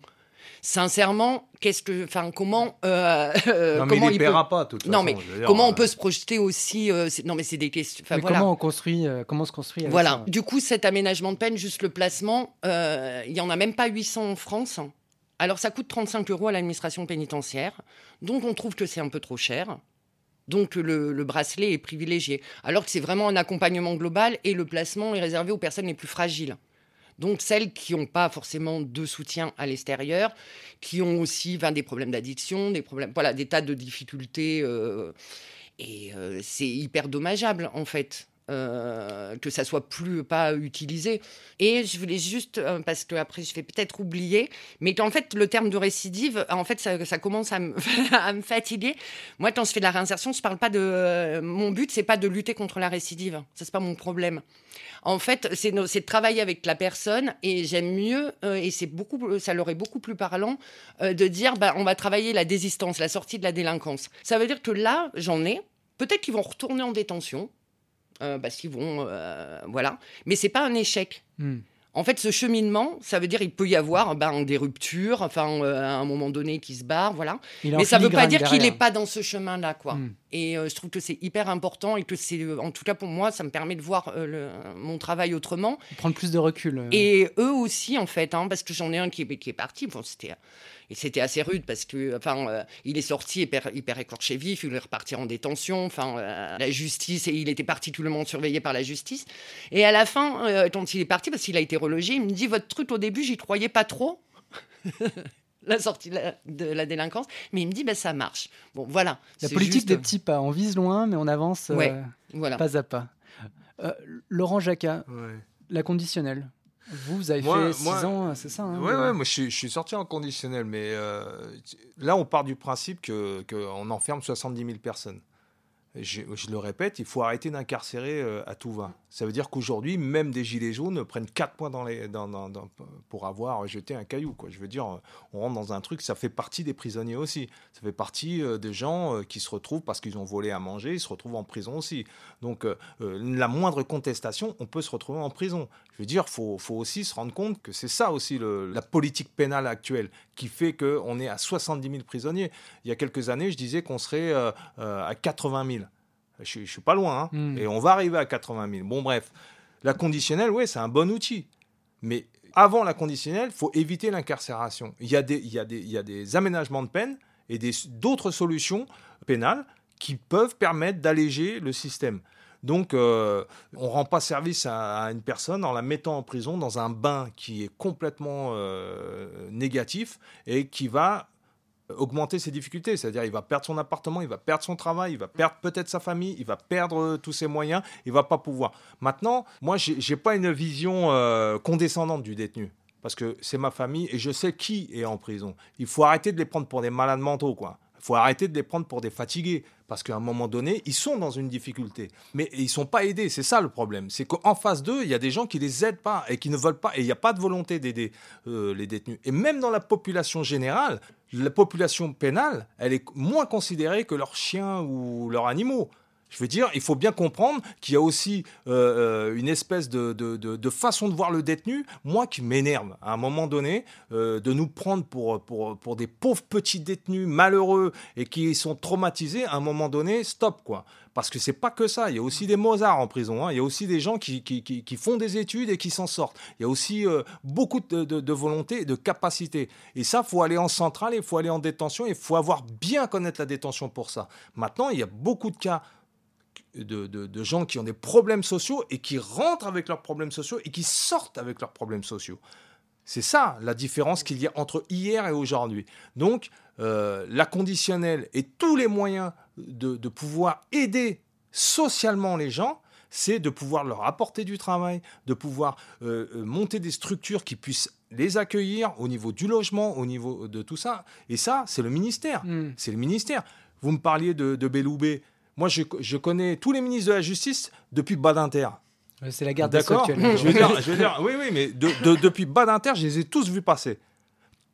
B: Sincèrement, qu'est-ce que, enfin, comment, euh, euh,
H: Non, mais
B: comment
H: il
B: peut-
H: paiera pas, de toute
B: Non,
H: façon,
B: mais
H: dire,
B: comment
H: euh,
B: on peut se projeter aussi euh, c'est- Non, mais c'est des questions. enfin,
F: Mais
B: voilà.
F: comment on construit, euh, comment on se construit avec
B: Voilà.
F: ça?
B: Du coup, cet aménagement de peine, juste le placement, euh, il y en a même pas 800 en France. Alors, ça coûte 35 euros à l'administration pénitentiaire. Donc, on trouve que c'est un peu trop cher. Donc, le, le bracelet est privilégié. Alors que c'est vraiment un accompagnement global et le placement est réservé aux personnes les plus fragiles. Donc, celles qui n'ont pas forcément de soutien à l'extérieur, qui ont aussi ben, des problèmes d'addiction, des problèmes, voilà, des tas de difficultés. euh, et euh, c'est hyper dommageable, en fait. Euh, que ça soit plus pas utilisé. Et je voulais juste, euh, parce que après je vais peut-être oublier, mais qu'en fait le terme de récidive, en fait ça, commence à me, fatiguer. Moi quand je fais de la réinsertion, je parle pas de, mon but c'est pas de lutter contre la récidive, ça c'est pas mon problème. En fait, c'est de travailler avec la personne et j'aime mieux, euh, et c'est beaucoup, ça leur est beaucoup plus parlant, euh, de dire bah, on va travailler la désistance, la sortie de la délinquance. Ça veut dire que là, j'en ai. Peut-être qu'ils vont retourner en détention, euh, parce qu'ils vont. euh, voilà. Mais c'est pas un échec.
F: Hmm.
B: En fait, ce cheminement, ça veut dire il peut y avoir ben, des ruptures, enfin, euh, à un moment donné, qui se barre, voilà. Mais ça veut pas dire qu'il n'est pas dans ce chemin-là, quoi.
F: Hmm.
B: Et euh, je trouve que c'est hyper important et que c'est, euh, en tout cas pour moi, ça me permet de voir euh, le- mon travail autrement.
F: Prendre plus de recul.
B: Et eux aussi, en fait, hein, parce que j'en ai un qui est, qui est parti. Bon, c'était, et c'était assez rude parce que, enfin, euh, il est sorti hyper, hyper écorché vif, il voulait repartir en détention. Enfin, euh, la justice, et il était particulièrement surveillé par la justice. Et à la fin, euh, quand il est parti, parce qu'il a été relogé, il me dit Votre truc, au début, j'y croyais pas trop. La sortie de la, de la délinquance, mais il me dit ben ça marche. Bon voilà.
F: La politique
B: juste-
F: des petits pas. On vise loin, mais on avance euh,
B: voilà.
F: pas à pas. Euh, Laurent Jacquat,
H: Ouais.
F: la conditionnelle. Vous, vous avez
H: Moi-
F: fait 6
H: moi-
F: ans, c'est ça hein,
H: Ouais, ouais, moi je suis, je suis sorti en conditionnel, mais euh, là on part du principe que qu'on enferme 70 000 personnes. je, je le répète, il faut arrêter d'incarcérer euh, à tout va. Ça veut dire qu'aujourd'hui, même des gilets jaunes prennent 4 points pour avoir jeté un caillou. Je veux dire, on rentre dans un truc, ça fait partie des prisonniers aussi. Ça fait partie euh, des gens euh, qui se retrouvent parce qu'ils ont volé à manger, ils se retrouvent en prison aussi. Donc, euh, la moindre contestation, on peut se retrouver en prison. Je veux dire, il faut, aussi se rendre compte que c'est ça aussi la politique pénale actuelle qui fait qu'on est à 70 000 prisonniers. Il y a quelques années, je disais qu'on serait à 80 000. Je, ne suis pas loin, hein.
F: Mm.
H: et on va arriver à 80 000. Bon, bref, la conditionnelle, oui, c'est un bon outil. Mais avant la conditionnelle, il faut éviter l'incarcération. Il y, a des, il, y a des, il y a des aménagements de peine et d'autres solutions pénales qui peuvent permettre d'alléger le système. Donc, euh, on ne rend pas service à, à une personne en la mettant en prison dans un bain qui est complètement euh, négatif et qui va augmenter ses difficultés. C'est-à-dire, il va perdre son appartement, il va perdre son travail, il va perdre peut-être sa famille, il va perdre euh, tous ses moyens, il va pas pouvoir. Maintenant, moi, j'ai pas une vision euh, condescendante du détenu. Parce que c'est ma famille et je sais qui est en prison. Il faut arrêter de les prendre pour des malades mentaux, quoi. Il faut arrêter de les prendre pour des fatigués. Parce qu'à un moment donné, ils sont dans une difficulté. Mais ils sont pas aidés. C'est ça le problème. C'est qu'en face d'eux, il y a des gens qui les aident pas et qui ne veulent pas. Et il n'y a pas de volonté d'aider euh, les détenus. Et même dans la population générale, la population pénale, elle est moins considérée que leurs chiens ou leurs animaux. Je veux dire, il faut bien comprendre qu'il y a aussi euh, euh, une espèce de, façon de voir le détenu, moi qui m'énerve à un moment donné, euh, de nous prendre pour, des pauvres petits détenus malheureux et qui sont traumatisés, à un moment donné, stop quoi. Parce que c'est pas que ça, il y a aussi des Mozart en prison, hein. il y a aussi des gens qui, font des études et qui s'en sortent. Il y a aussi beaucoup de, volonté et de capacité. Et ça, faut aller en centrale, il faut aller en détention, il faut avoir bien connaître la détention pour ça. Maintenant, il y a beaucoup de cas de, de- de gens qui ont des problèmes sociaux et qui rentrent avec leurs problèmes sociaux et qui sortent avec leurs problèmes sociaux. C'est ça la différence qu'il y a entre hier et aujourd'hui. Donc, euh, la conditionnelle et tous les moyens de, de pouvoir aider socialement les gens, c'est de pouvoir leur apporter du travail, de pouvoir euh, euh, monter des structures qui puissent les accueillir au niveau du logement, au niveau de tout ça. Et ça, c'est le ministère.
F: Mm.
H: C'est le ministère. Vous me parliez de, de Belloubet. Moi, je, je connais tous les ministres de la Justice depuis Badinter.
F: C'est la garde des
H: D'accord
F: actuelle.
H: je veux dire, je veux dire, oui, oui, mais de- de- depuis Badinter, je les ai tous vus passer.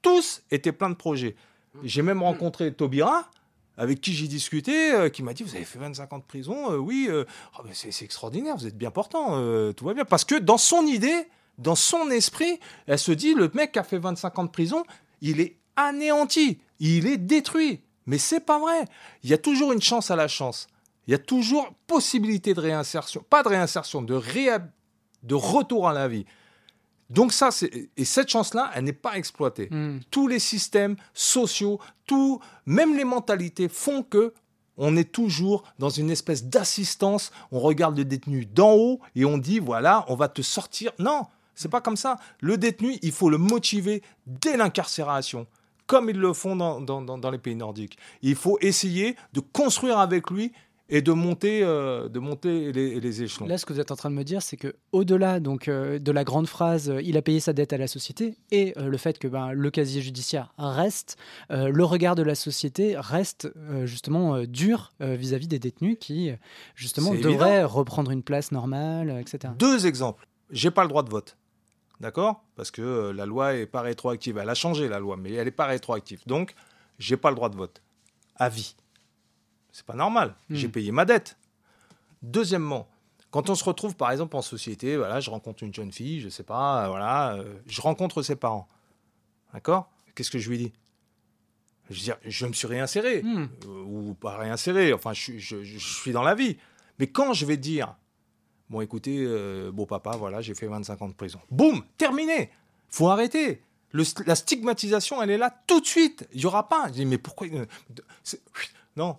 H: Tous étaient pleins de projets. J'ai même rencontré Taubira, avec qui j'ai discuté, euh, qui m'a dit Vous avez fait 25 ans de prison, euh, oui, euh, oh, mais c'est c'est extraordinaire, vous êtes bien portant, tout va bien. Parce que dans son idée, dans son esprit, elle se dit Le mec qui a fait 25 ans de prison, il est anéanti, il est détruit. Mais c'est pas vrai. Il y a toujours une chance à la chance. Il y a toujours possibilité de réinsertion, pas de réinsertion, de, réa- de retour à la vie. Donc ça, c'est et cette chance-là, elle n'est pas exploitée.
F: Mm.
H: Tous les systèmes sociaux, tout, même les mentalités font que on est toujours dans une espèce d'assistance. On regarde le détenu d'en haut et on dit voilà, on va te sortir. Non, c'est pas comme ça. Le détenu, il faut le motiver dès l'incarcération, comme ils le font dans, dans- dans- les pays nordiques. Il faut essayer de construire avec lui et de monter, euh, de monter les, les échelons.
F: Là, ce que vous êtes en train de me dire, c'est que au-delà donc euh, de la grande phrase euh, "il a payé sa dette à la société" et le fait que ben, le casier judiciaire reste, le regard de la société reste justement dur vis-à-vis des détenus qui justement devraient
H: évident.
F: reprendre une place normale, etc.
H: Deux exemples. J'ai pas le droit de vote. D'accord? Parce que euh, la loi est pas rétroactive. Elle a changé la loi, mais elle n'est pas rétroactive. Donc, j'ai pas le droit de vote. À vie. C'est pas normal.
F: Hmm.
H: J'ai payé ma dette. Deuxièmement, quand on se retrouve par exemple en société, voilà, je rencontre une jeune fille, je sais pas, euh, voilà, euh, je rencontre ses parents. D'accord? Qu'est-ce que je lui dis? Je veux dire, je me suis réinséré
F: Hmm.
H: euh, ou pas réinséré. Enfin, je, je- je suis dans la vie. Mais quand je vais dire Bon, écoutez, euh, beau papa, voilà, j'ai fait 25 ans de prison. Boum, terminé. Faut arrêter. Le la stigmatisation, elle est là tout de suite. Il y aura pas. Je dis, mais pourquoi euh, Non.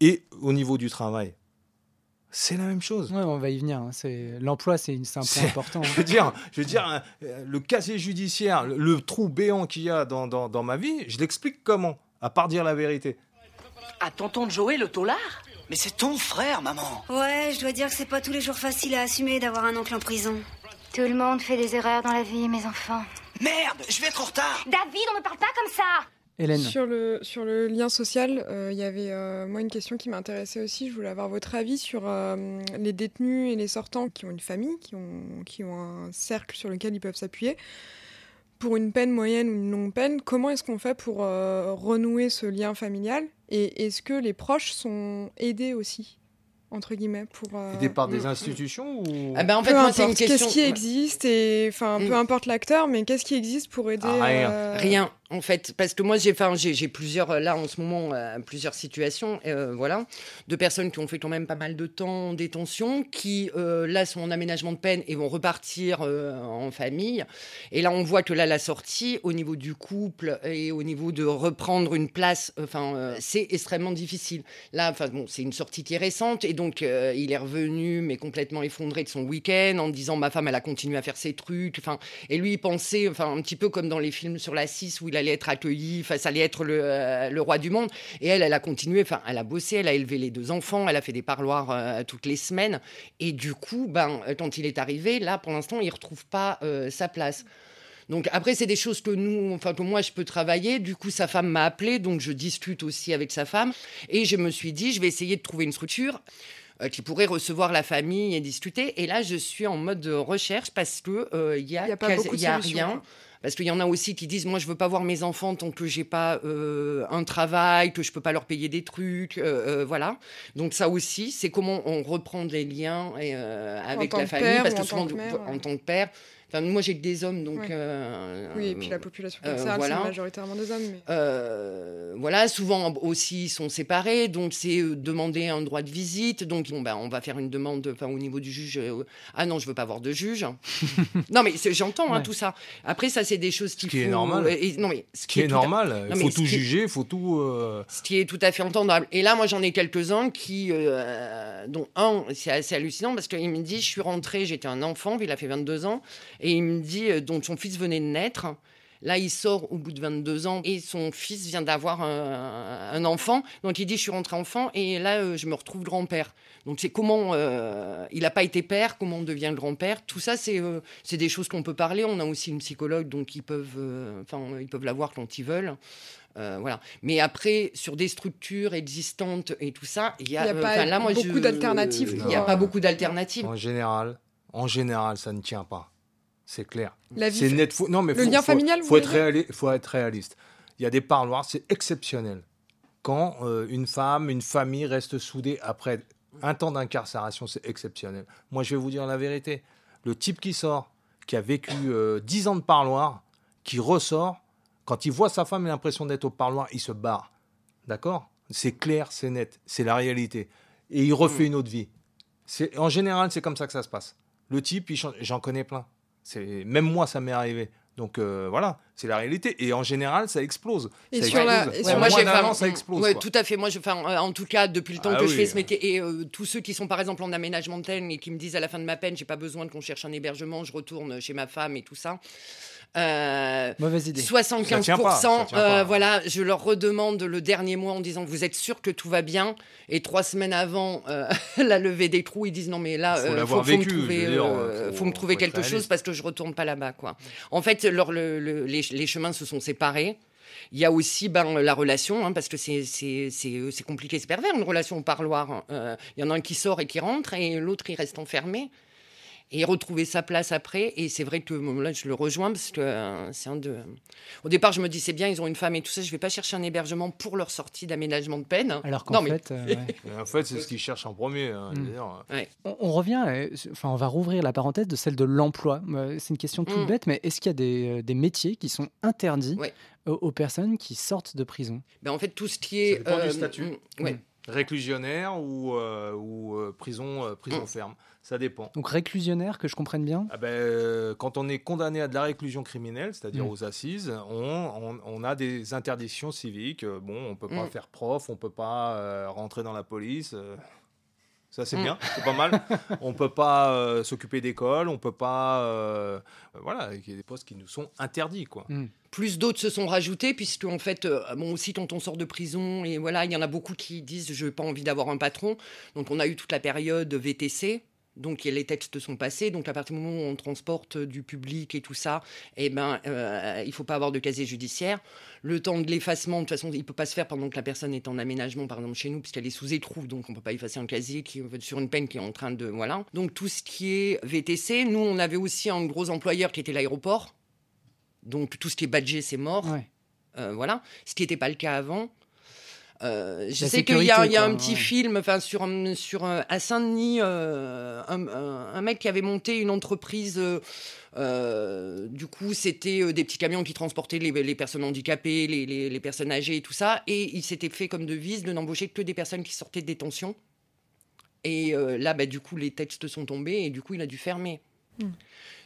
H: Et au niveau du travail, c'est la même chose.
F: Ouais, on va y venir. hein. C'est l'emploi, c'est un point
H: C'est-
F: important.
H: Je veux dire, je veux dire euh, le casier judiciaire, le, le trou béant qu'il y a dans, dans, dans ma vie, je l'explique comment À part dire la vérité.
P: À tonton Joey, le taulard
Q: Mais c'est ton frère, maman.
R: Ouais, je dois dire que c'est pas tous les jours facile à assumer d'avoir un oncle en prison.
N: Tout le monde fait des erreurs dans la vie, mes enfants.
Q: Merde, je vais être en retard.
N: David, on ne parle pas comme ça
F: Hélène.
M: Sur le, sur le lien social, euh, il y avait euh, moi une question qui m'intéressait aussi. Je voulais avoir votre avis sur euh, les détenus et les sortants qui ont une famille, qui ont, qui ont un cercle sur lequel ils peuvent s'appuyer. Pour une peine moyenne ou une longue peine, comment est-ce qu'on fait pour renouer ce lien familial Et est-ce que les proches sont aidés aussi entre guillemets pour euh,
H: Aidés par des institutions ou
B: Ah ben, en fait,
M: peu
B: moi, c'est une question.
M: qu'est-ce qui existe et enfin peu
B: Mm.
M: importe l'acteur mais qu'est-ce qui existe pour aider
H: Ah, rien.
M: euh,
B: Rien, en fait, parce que moi j'ai, plusieurs euh, là en ce moment euh, plusieurs situations, euh, voilà, de personnes qui ont fait quand même pas mal de temps en détention, qui là sont en aménagement de peine et vont repartir en famille. Et là on voit que là la sortie au niveau du couple et au niveau de reprendre une place, enfin c'est extrêmement difficile. Là, enfin bon, c'est une sortie qui est récente et donc il est revenu mais complètement effondré de son week-end en disant ma femme elle a continué à faire ses trucs, enfin et lui il pensait, enfin un petit peu comme dans les films sur la 6 où il allait être accueilli, enfin ça allait être le, euh, le roi du monde. Et elle, elle a continué, enfin elle a bossé, elle a élevé les deux enfants, elle a fait des parloirs euh, toutes les semaines. Et du coup, ben quand il est arrivé, là pour l'instant il retrouve pas euh, sa place. Donc après, c'est des choses que nous, enfin que moi je peux travailler. Du coup, sa femme m'a appelé, donc je discute aussi avec sa femme. Et je me suis dit, je vais essayer de trouver une structure euh, qui pourrait recevoir la famille et discuter. Et là, je suis en mode de recherche parce que euh, il y a,
M: Il y a pas
B: quasi-
M: beaucoup de
B: y a rien. Parce qu'il y en a aussi qui disent, moi, je veux pas voir mes enfants tant que j'ai pas euh, un travail, que je peux pas leur payer des trucs, euh, euh, voilà. Donc ça aussi, c'est comment on reprend des liens et, avec la famille,
M: père
B: parce que
M: en
B: souvent, en tant que père. Enfin, moi, j'ai que des hommes, donc.
M: Ouais.
B: euh,
M: oui et puis la population
B: euh,
M: carcérale
B: voilà.
M: c'est majoritairement des hommes mais...
B: Euh, voilà, souvent aussi ils sont séparés, donc c'est euh, demander un droit de visite. Donc bon, ben, on va faire une demande enfin, au niveau du juge. euh, ah non, je veux pas avoir de juge. non, mais j'entends hein, tout ça. Après, ça, c'est des choses qu'il
H: qui est normal.
B: euh, et- non, mais ce
H: Ce qui est
B: tout à-
H: normal,
B: Non,
H: il faut
B: ce
H: tout
B: qui-
H: juger, il faut tout. euh,
B: ce qui est tout à fait entendable. Et là, moi, j'en ai quelques-uns qui, euh, dont un, c'est assez hallucinant parce qu'il me dit, je suis rentré, j'étais un enfant, il a fait 22 ans, et il me dit, euh, donc son fils venait de naître. Là, il sort au bout de 22 ans et son fils vient d'avoir un, un enfant. Donc, il dit, je suis rentré enfant et là, euh, je me retrouve grand-père. Donc, c'est comment euh, il n'a pas été père, comment on devient grand-père. Tout ça, c'est euh, c'est des choses qu'on peut parler. On a aussi une psychologue, donc ils peuvent, euh, enfin, ils peuvent la voir quand ils veulent. Euh, voilà. Mais après, sur des structures existantes et tout ça, il y a,
M: Il y a
B: euh,
M: pas
B: enfin, là, moi,
M: beaucoup d'alternatives
B: Il n'y a pas
M: euh,
B: beaucoup d'alternatives.
H: En général, en général, ça ne tient pas. C'est clair.
M: La vie
H: C'est net. Faut- non, mais
M: le
H: faut-
M: lien
H: faut-
M: familial, vous
H: faut être, réali- faut être réaliste. Il y a des parloirs, c'est exceptionnel. Quand euh, une femme, une famille reste soudée après un temps d'incarcération, c'est exceptionnel. Moi, je vais vous dire la vérité. Le type qui sort, qui a vécu euh, 10 ans de parloir, qui ressort, quand il voit sa femme, il a l'impression d'être au parloir, il se barre. D'accord? C'est clair, c'est net, c'est la réalité. Et il refait une autre vie. En général, c'est comme ça que ça se passe. Le type, j'en connais plein. C'est même moi, ça m'est arrivé. Donc euh, voilà, c'est la réalité. Et en général, ça explose.
M: Et
H: ça
M: sur la-
H: explose.
M: et
H: En
M: sur
B: moi, j'ai enfin,
H: ça explose.
B: ouais, tout à fait. Moi, je, enfin, euh, en tout cas, depuis le temps
H: Ah
B: que je fais ce métier, et euh, tous ceux qui sont par exemple en aménagement de peine et qui me disent à la fin de ma peine, j'ai pas besoin qu'on cherche un hébergement, je retourne chez ma femme et tout ça. Euh,
F: Mauvaise idée.
B: 75%,
H: Ça tient pas, ça tient
B: euh, voilà, je leur redemande le dernier mois en disant vous êtes sûr que tout va bien? Et trois semaines avant euh, la levée des trous ils disent non mais là
H: Faut
B: euh, faut, faut me trouver,
H: veux dire,
B: euh,
H: faut-
B: faut me trouver
H: faut être
B: quelque chose parce que je retourne pas là-bas quoi. En fait leur, le- le- les, les chemins se sont séparés. Il y a aussi ben, la relation, hein, parce que c'est- compliqué, c'est pervers, une relation au parloir. Euh, Il y en a un qui sort et qui rentre, et l'autre, il reste enfermé. Et retrouver sa place après. Et c'est vrai que bon, là, je le rejoins, parce que euh, c'est un de... Au départ, je me dis, c'est bien, ils ont une femme et tout ça, je vais pas chercher un hébergement pour leur sortie d'aménagement de peine.
F: Alors qu'en
B: mais-
F: fait, euh, ouais.
H: En fait, c'est ce qu'ils cherchent en premier. hein,
F: Mm.
B: Ouais.
F: On, on revient, euh, enfin, on va rouvrir la parenthèse de celle de l'emploi. C'est une question toute
B: Mm.
F: bête, mais est-ce qu'il y a des, des métiers qui sont interdits
B: Ouais.
F: aux, aux personnes qui sortent de prison?
B: Ben, en fait, tout ce qui
H: Ça
B: est...
H: dépend
B: euh,
H: du statut.
B: mm, ouais.
H: Réclusionnaire ou, euh, ou euh, prison, euh, prison ferme. Ça dépend.
F: Donc réclusionnaire, que je comprenne bien.
H: Ah ben, euh, quand on est condamné à de la réclusion criminelle, c'est-à-dire
F: Mm.
H: aux assises, on, on- on a des interdictions civiques. Euh, Bon, on peut pas
B: Mm.
H: faire prof, on peut pas euh, rentrer dans la police. euh, ça, c'est
B: Mm.
H: bien, c'est pas mal. on peut pas euh, s'occuper d'école, on peut pas. euh, voilà, il y a des postes qui nous sont interdits, quoi.
B: Plus d'autres se sont rajoutés, puisque en fait, euh, bon, aussi quand on sort de prison, et voilà, il y en a beaucoup qui disent je n'ai pas envie d'avoir un patron. Donc on a eu toute la période VTC. Donc les textes sont passés. Donc à partir du moment où on transporte du public et tout ça, eh ben, euh, il faut pas avoir de casier judiciaire. Le temps de l'effacement, de toute façon, il peut pas se faire pendant que la personne est en aménagement, par exemple chez nous, puisqu'elle est sous étrou, donc on peut pas effacer un casier qui sur une peine qui est en train de voilà. Donc tout ce qui est VTC, nous on avait aussi un gros employeur qui était l'aéroport. Donc tout ce qui est badgé, c'est mort. Euh, voilà. Ce qui n'était pas le cas avant. Euh, je
F: La
B: sais qu'il y a, y un petit film enfin, sur, sur, à Saint-Denis, euh, un, mec qui avait monté une entreprise. euh, du coup, c'était des petits camions qui transportaient les, les personnes handicapées, les, les- les personnes âgées et tout ça. Et il s'était fait comme devise de n'embaucher que des personnes qui sortaient de détention. Et là, bah, du coup, les textes sont tombés et du coup, il a dû fermer.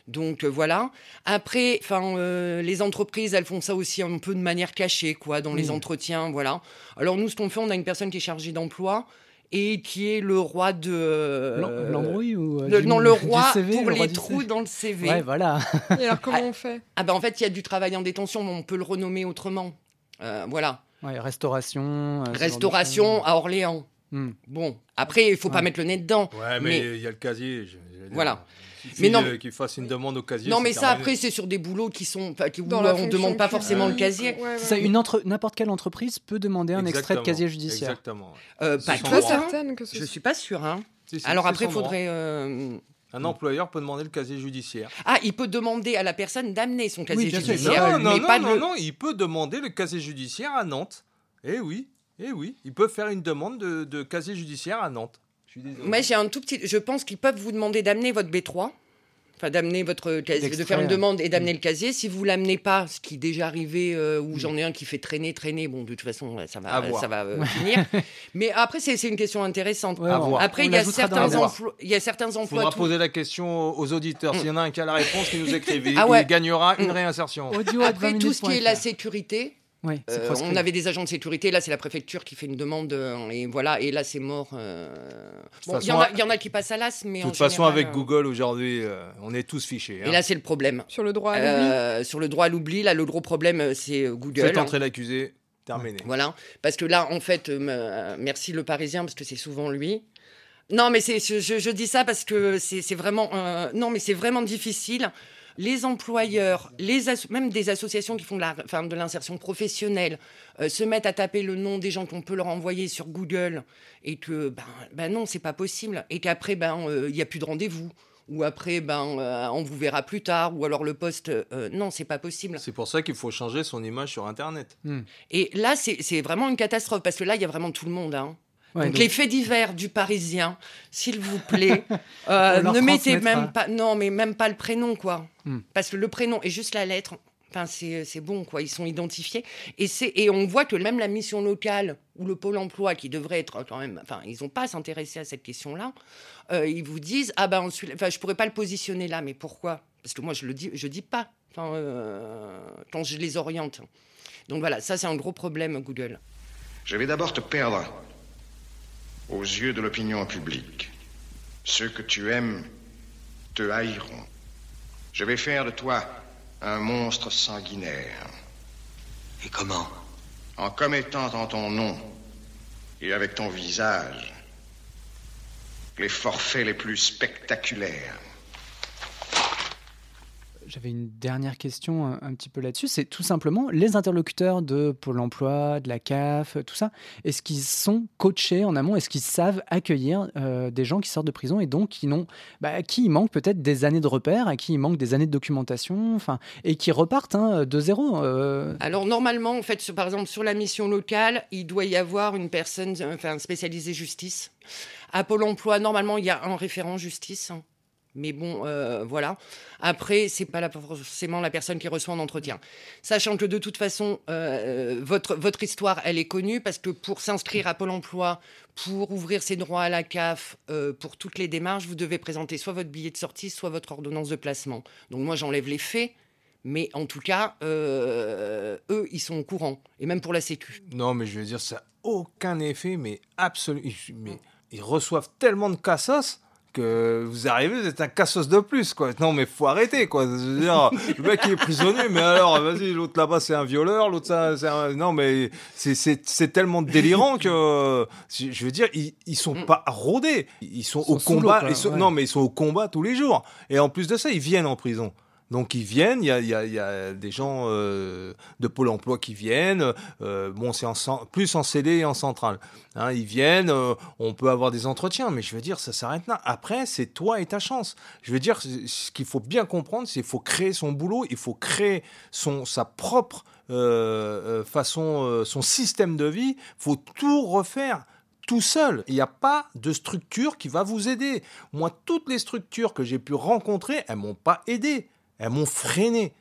B: Donc euh, voilà. Après, enfin, euh, les entreprises, elles font ça aussi un peu de manière cachée, quoi, dans les
F: Oui.
B: entretiens, voilà. Alors nous, ce qu'on fait, on a une personne qui est chargée d'emploi et qui est le roi de euh,
F: L'em- l'embrouille ou, euh,
B: le- non le
F: du
B: roi
F: CV,
B: pour
F: le roi
B: les
F: du
B: trous
F: CV.
B: dans le CV.
F: Ouais, voilà.
M: Et alors, comment on fait?
B: Ah ben en fait, il y a du travail en détention, mais on peut le renommer autrement. Euh, voilà.
F: Ouais, restauration. euh,
B: Restauration à Orléans.
F: Hmm.
B: Bon, après, il faut pas mettre le nez dedans.
H: Ouais, mais il y a le casier. je-.
B: Voilà. Mais non,
H: de- qu'il fasse une demande au casier.
B: Non, mais ça,
H: terminé.
B: après, c'est sur des boulots qui sont. qui- où
M: Dans
B: on ne demande pas forcément le
M: publique,
B: casier.
M: ouais, ouais,
F: C'est ça,
M: ouais.
F: une entre... n'importe quelle entreprise peut demander un extrait de casier judiciaire.
H: Exactement.
B: Euh, pas
H: droits.
B: hein.
M: certaine que ce
B: Je suis pas sûre. Hein.
H: Si, si,
B: Alors après, il faudrait. euh,
H: Un employeur peut demander le casier judiciaire.
B: Ah, il peut demander à la personne d'amener son casier
F: sûr.
B: judiciaire.
H: Non, non,
B: mais
H: non,
B: pas
H: non,
B: le-
H: non, il peut demander le casier judiciaire à Nantes. Eh oui, eh oui, il peut faire une demande de, de casier judiciaire à Nantes. Je suis désolé.
B: Moi, j'ai un tout petit. Je pense qu'ils peuvent vous demander d'amener votre B3. Enfin, d'amener votre casier, de faire une demande et d'amener le casier. Si vous l'amenez pas, ce qui est déjà arrivé, euh, où j'en ai un qui fait traîner, traîner, bon, de toute façon, ça va, ça va euh, finir. Mais après, c'est c'est une question intéressante.
F: Ouais.
B: Après, il y, a certains emplois- il y a certains emplois.
H: faudra
B: tout-
H: poser la question aux auditeurs. S'il y en a un qui a la réponse, qui nous écrive. Il,
B: Ah ouais.
H: il gagnera une
B: Mm.
H: réinsertion.
F: Audio
B: Après, tout ce qui est la
F: 20minutes.fr.
B: sécurité,
F: Oui, c'est
B: Euh, on avait des agents de sécurité, là c'est la préfecture qui fait une demande euh, et voilà et là c'est mort. euh. Bon, il y, en a-
H: façon,
B: il y en a qui passent à l'as, mais
H: De
B: en
H: toute façon,
B: général,
H: avec
B: euh,
H: Google aujourd'hui, euh, on est tous fichés.
B: Et
H: hein.
B: là c'est le problème.
M: Sur le droit à l'oubli.
B: Euh, sur le droit à l'oubli, là le gros problème c'est Google.
H: Faites entrer l'accusé, terminé.
B: Voilà, parce que là en fait, euh, me- merci le Parisien parce que c'est souvent lui. Non mais c'est je, je- dis ça parce que c'est vraiment euh, non mais c'est vraiment difficile. Les employeurs, les même des associations qui font de la- enfin, de l'insertion professionnelle, euh, se mettent à taper le nom des gens qu'on peut leur envoyer sur Google et que ben, ben non c'est pas possible et qu'après ben euh, il y a plus de rendez-vous ou après ben euh, on vous verra plus tard ou alors le poste euh, non c'est pas possible.
H: C'est pour ça qu'il faut changer son image sur Internet.
B: Et là, c'est c'est vraiment une catastrophe parce que là, il y a vraiment tout le monde. hein.
F: Ouais,
B: donc,
F: donc-
B: les faits divers du Parisien, s'il vous plaît, euh, ne mettez même pas, non, mais même pas le prénom, quoi.
F: Hmm.
B: Parce que le prénom et juste la lettre, enfin, c'est c'est bon, quoi. Ils sont identifiés et c'est et on voit que même la mission locale ou le pôle emploi, qui devrait être quand même, enfin, ils n'ont pas à s'intéresser à cette question-là. euh, ils vous disent, ah ben, ensuite, enfin, je pourrais pas le positionner là, mais pourquoi? Parce que moi, je le dis, je dis pas enfin, euh, quand je les oriente. Donc voilà, ça c'est un gros problème Google.
S: Je vais d'abord te perdre aux yeux de l'opinion publique. Ceux que tu aimes te haïront. Je vais faire de toi un monstre sanguinaire.
L: Et comment
S: En commettant en ton nom et avec ton visage les forfaits les plus spectaculaires.
F: J'avais une dernière question un, petit peu là-dessus. C'est tout simplement les interlocuteurs de Pôle emploi, de la CAF, tout ça. Est-ce qu'ils sont coachés en amont? Est-ce qu'ils savent accueillir euh, des gens qui sortent de prison et donc qui n'ont, bah, à qui il manque peut-être des années de repères, à qui il manque des années de documentation, enfin, et qui repartent hein, de zéro euh,
B: Alors normalement, en fait, par exemple sur la mission locale, il doit y avoir une personne, enfin spécialisée justice. À Pôle Emploi, normalement, il y a un référent justice. hein. Mais bon, euh, voilà. Après, c'est pas forcément la personne qui reçoit un entretien. Sachant que de toute façon, euh, votre, histoire, elle est connue parce que pour s'inscrire à Pôle emploi, pour ouvrir ses droits à la CAF, euh, pour toutes les démarches, vous devez présenter soit votre billet de sortie, soit votre ordonnance de placement. Donc moi, j'enlève les faits. Mais en tout cas, eux, ils sont au courant. Et même pour la Sécu.
H: Non, mais je veux dire, ça n'a aucun effet, mais absolument. Mais ils reçoivent tellement de cassos que vous arrivez, vous êtes un cassos de plus, quoi. Non, mais faut arrêter, quoi. Je veux dire, le mec il est prisonnier, mais alors, vas-y, l'autre là-bas c'est un violeur, l'autre ça, c'est un... Non, mais c'est- tellement délirant que, je veux dire, ils, ils sont pas rodés. Ils sont, au
F: sous l'eau,
H: combat. ils sont-
F: ouais.
H: Non, mais ils sont au combat tous les jours. Et en plus de ça, ils viennent en prison. Donc ils viennent, il y a, des gens euh, de Pôle Emploi qui viennent, euh, bon c'est plus en CD et en centrale. Hein, ils viennent, euh, on peut avoir des entretiens, mais je veux dire ça s'arrête là. Après c'est toi et ta chance. Je veux dire ce qu'il faut bien comprendre, c'est qu'il faut créer son boulot, il faut créer son sa propre façon, son système de vie. faut tout refaire tout seul. Il n'y a pas de structure qui va vous aider. Moi, toutes les structures que j'ai pu rencontrer, elles m'ont pas aidé. Elles m'ont freiné.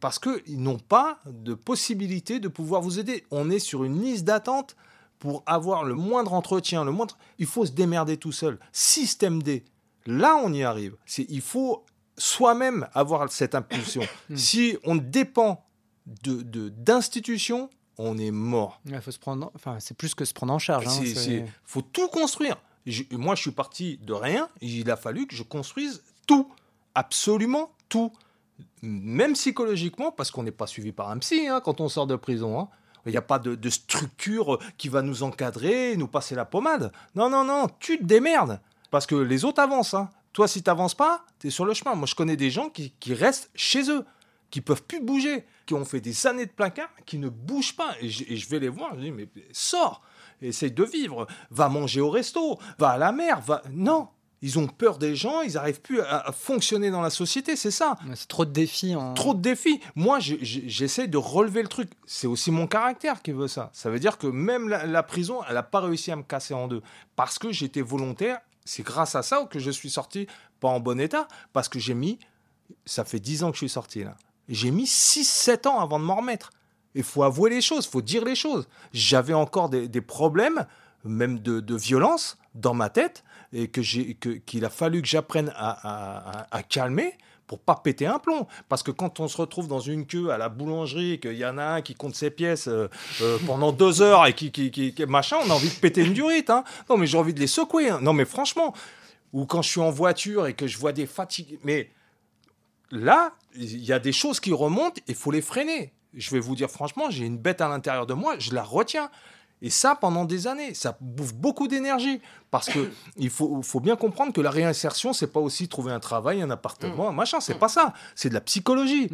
H: Parce qu'ils n'ont pas de possibilité de pouvoir vous aider. On est sur une liste d'attente pour avoir le moindre entretien, le moindre... Il faut se démerder tout seul. Système D. Là, on y arrive. C'est, il faut soi-même avoir cette impulsion. si on dépend de, de- d'institutions, on est mort.
F: Il faut se prendre. Enfin, c'est plus que se prendre en charge. hein,
H: C'est-
F: c'est-
H: c'est- faut tout construire. Je- moi, je suis parti de rien. Il a fallu que je construise tout, absolument tout, même psychologiquement, parce qu'on n'est pas suivi par un psy hein, quand on sort de prison. hein. Il n'y a pas de, structure qui va nous encadrer, nous passer la pommade. Non, non, non, tu te démerdes. Parce que les autres avancent. hein. Toi, si tu n'avances pas, tu es sur le chemin. Moi, je connais des gens qui, qui restent chez eux, qui peuvent plus bouger, qui ont fait des années de placard, qui ne bougent pas. Et je, et je vais les voir, je dis, mais sors, essaye de vivre, va manger au resto, va à la mer, va... Non, ils ont peur des gens, ils n'arrivent plus à, à fonctionner dans la société, c'est ça.
F: C'est trop de défis.
H: Trop de défis. Moi, j'essaie de relever le truc. C'est aussi mon caractère qui veut ça. Ça veut dire que même la, la prison, elle n'a pas réussi à me casser en deux. Parce que j'étais volontaire. C'est grâce à ça que je suis sorti pas en bon état. Parce que j'ai mis. Ça fait 10 ans que je suis sorti là. J'ai mis 6-7 ans avant de m'en remettre. Il faut avouer les choses, il faut dire les choses. J'avais encore des, des problèmes, même de, de violence, dans ma tête, et que j'ai, que- qu'il a fallu que j'apprenne à, à- calmer pour pas péter un plomb. Parce que quand on se retrouve dans une queue à la boulangerie, qu'il y en a un qui compte ses pièces euh, euh, pendant deux heures et qui, qui, qui- machin, on a envie de péter une durite. hein. Non, mais j'ai envie de les secouer. hein. Non, mais franchement, ou quand je suis en voiture et que je vois des fatigués, mais là, il y a des choses qui remontent et il faut les freiner. Je vais vous dire franchement, j'ai une bête à l'intérieur de moi, je la retiens. Et ça, pendant des années, ça bouffe beaucoup d'énergie. Parce que il faut, faut bien comprendre que la réinsertion, c'est pas aussi trouver un travail, un appartement, un machin. C'est pas ça. C'est de la psychologie.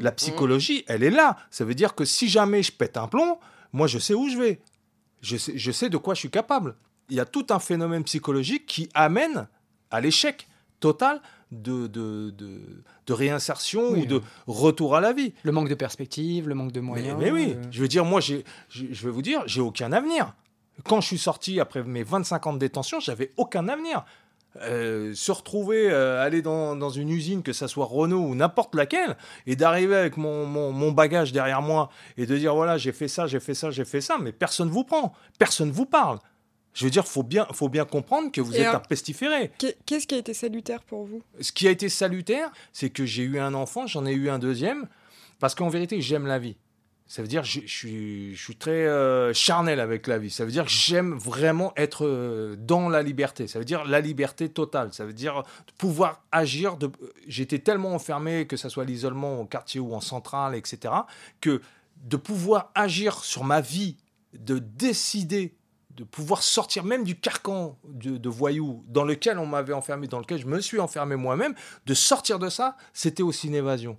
H: La psychologie, elle est là. Ça veut dire que si jamais je pète un plomb, moi, je sais où je vais. Je sais, je sais de quoi je suis capable. Il y a tout un phénomène psychologique qui amène à l'échec total de, de, de, de réinsertion
F: Oui.
H: ou de retour à la vie.
F: Le manque de perspective, le manque de moyens.
H: mais oui,
F: euh,
H: je veux dire, moi, j'ai, je je vais vous dire, j'ai aucun avenir. Quand je suis sorti après mes 25 ans de détention, j'avais aucun avenir. Euh, se retrouver, euh, aller dans, dans une usine, que ça soit Renault ou n'importe laquelle, et d'arriver avec mon, mon, mon bagage derrière moi et de dire voilà, j'ai fait ça, j'ai fait ça, j'ai fait ça, mais personne vous prend, personne vous parle. Je veux dire, faut bien, faut bien comprendre que vous
M: Et
H: êtes un pestiféré.
M: Qu'est- Qu'est-ce qui a été salutaire pour vous?
H: Ce qui a été salutaire, c'est que j'ai eu un enfant, j'en ai eu un deuxième, parce qu'en vérité, j'aime la vie. Ça veut dire que je, je suis, je suis très euh, charnel avec la vie. Ça veut dire que j'aime vraiment être euh, dans la liberté. Ça veut dire la liberté totale. Ça veut dire pouvoir agir. De... J'étais tellement enfermé, que ce soit l'isolement au quartier ou en centrale, etc., que de pouvoir agir sur ma vie, de décider de pouvoir sortir même du carcan de, de voyou dans lequel on m'avait enfermé, dans lequel je me suis enfermé moi-même, de sortir de ça, c'était aussi une évasion.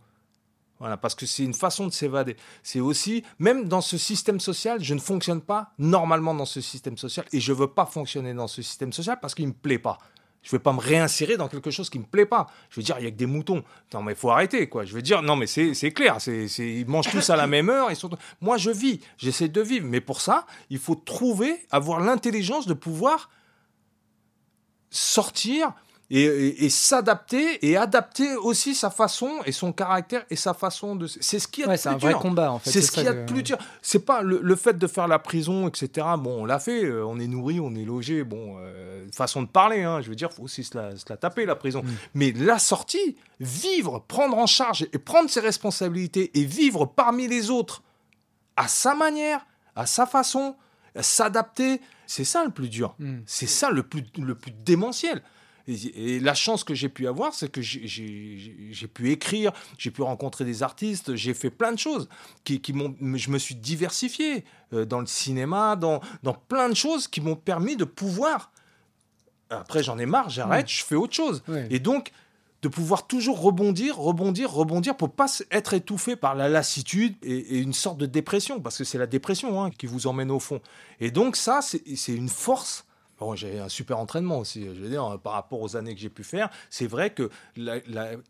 H: Voilà, parce que c'est une façon de s'évader. C'est aussi, même dans ce système social, je ne fonctionne pas normalement dans ce système social et je veux pas fonctionner dans ce système social parce qu'il me plaît pas. Je vais pas me réinsérer dans quelque chose qui me plaît pas. Je veux dire, il y a que des moutons. Non, mais il faut arrêter, quoi. Je veux dire, non, mais c'est clair. Ils mangent tous à la même heure. Moi, je vis. J'essaie de vivre. Mais pour ça, il faut trouver, avoir l'intelligence de pouvoir sortir et, et- et s'adapter et adapter aussi sa façon et son caractère et sa façon de. C'est ce qui est
F: Ouais, c'est un vrai combat, en fait,
H: C'est ce y a de plus dur. C'est pas le, le fait de faire la prison, etc. Bon, on l'a fait. euh, on est nourri, on est logé. Bon, euh, façon de parler. Hein, je veux dire, faut aussi se la, se la taper la prison. Mais la sortie, vivre, prendre en charge et prendre ses responsabilités et vivre parmi les autres à sa manière, à sa façon, s'adapter, c'est ça le plus dur.
F: Mm.
H: C'est ça le plus, le plus démentiel. Et, la chance que j'ai pu avoir, c'est que j'ai pu écrire, j'ai pu rencontrer des artistes, j'ai fait plein de choses. Qui, qui je me suis diversifié euh, dans le cinéma, dans, dans plein de choses qui m'ont permis de pouvoir. Après, j'en ai marre, j'arrête, je fais autre chose. Et donc, de pouvoir toujours rebondir, rebondir, rebondir pour pas être étouffé par la lassitude et, une sorte de dépression, parce que c'est la dépression hein, qui vous emmène au fond. Et donc ça, c'est une force Bon, j'ai un super entraînement aussi, je veux dire, par rapport aux années que j'ai pu faire. C'est vrai que la,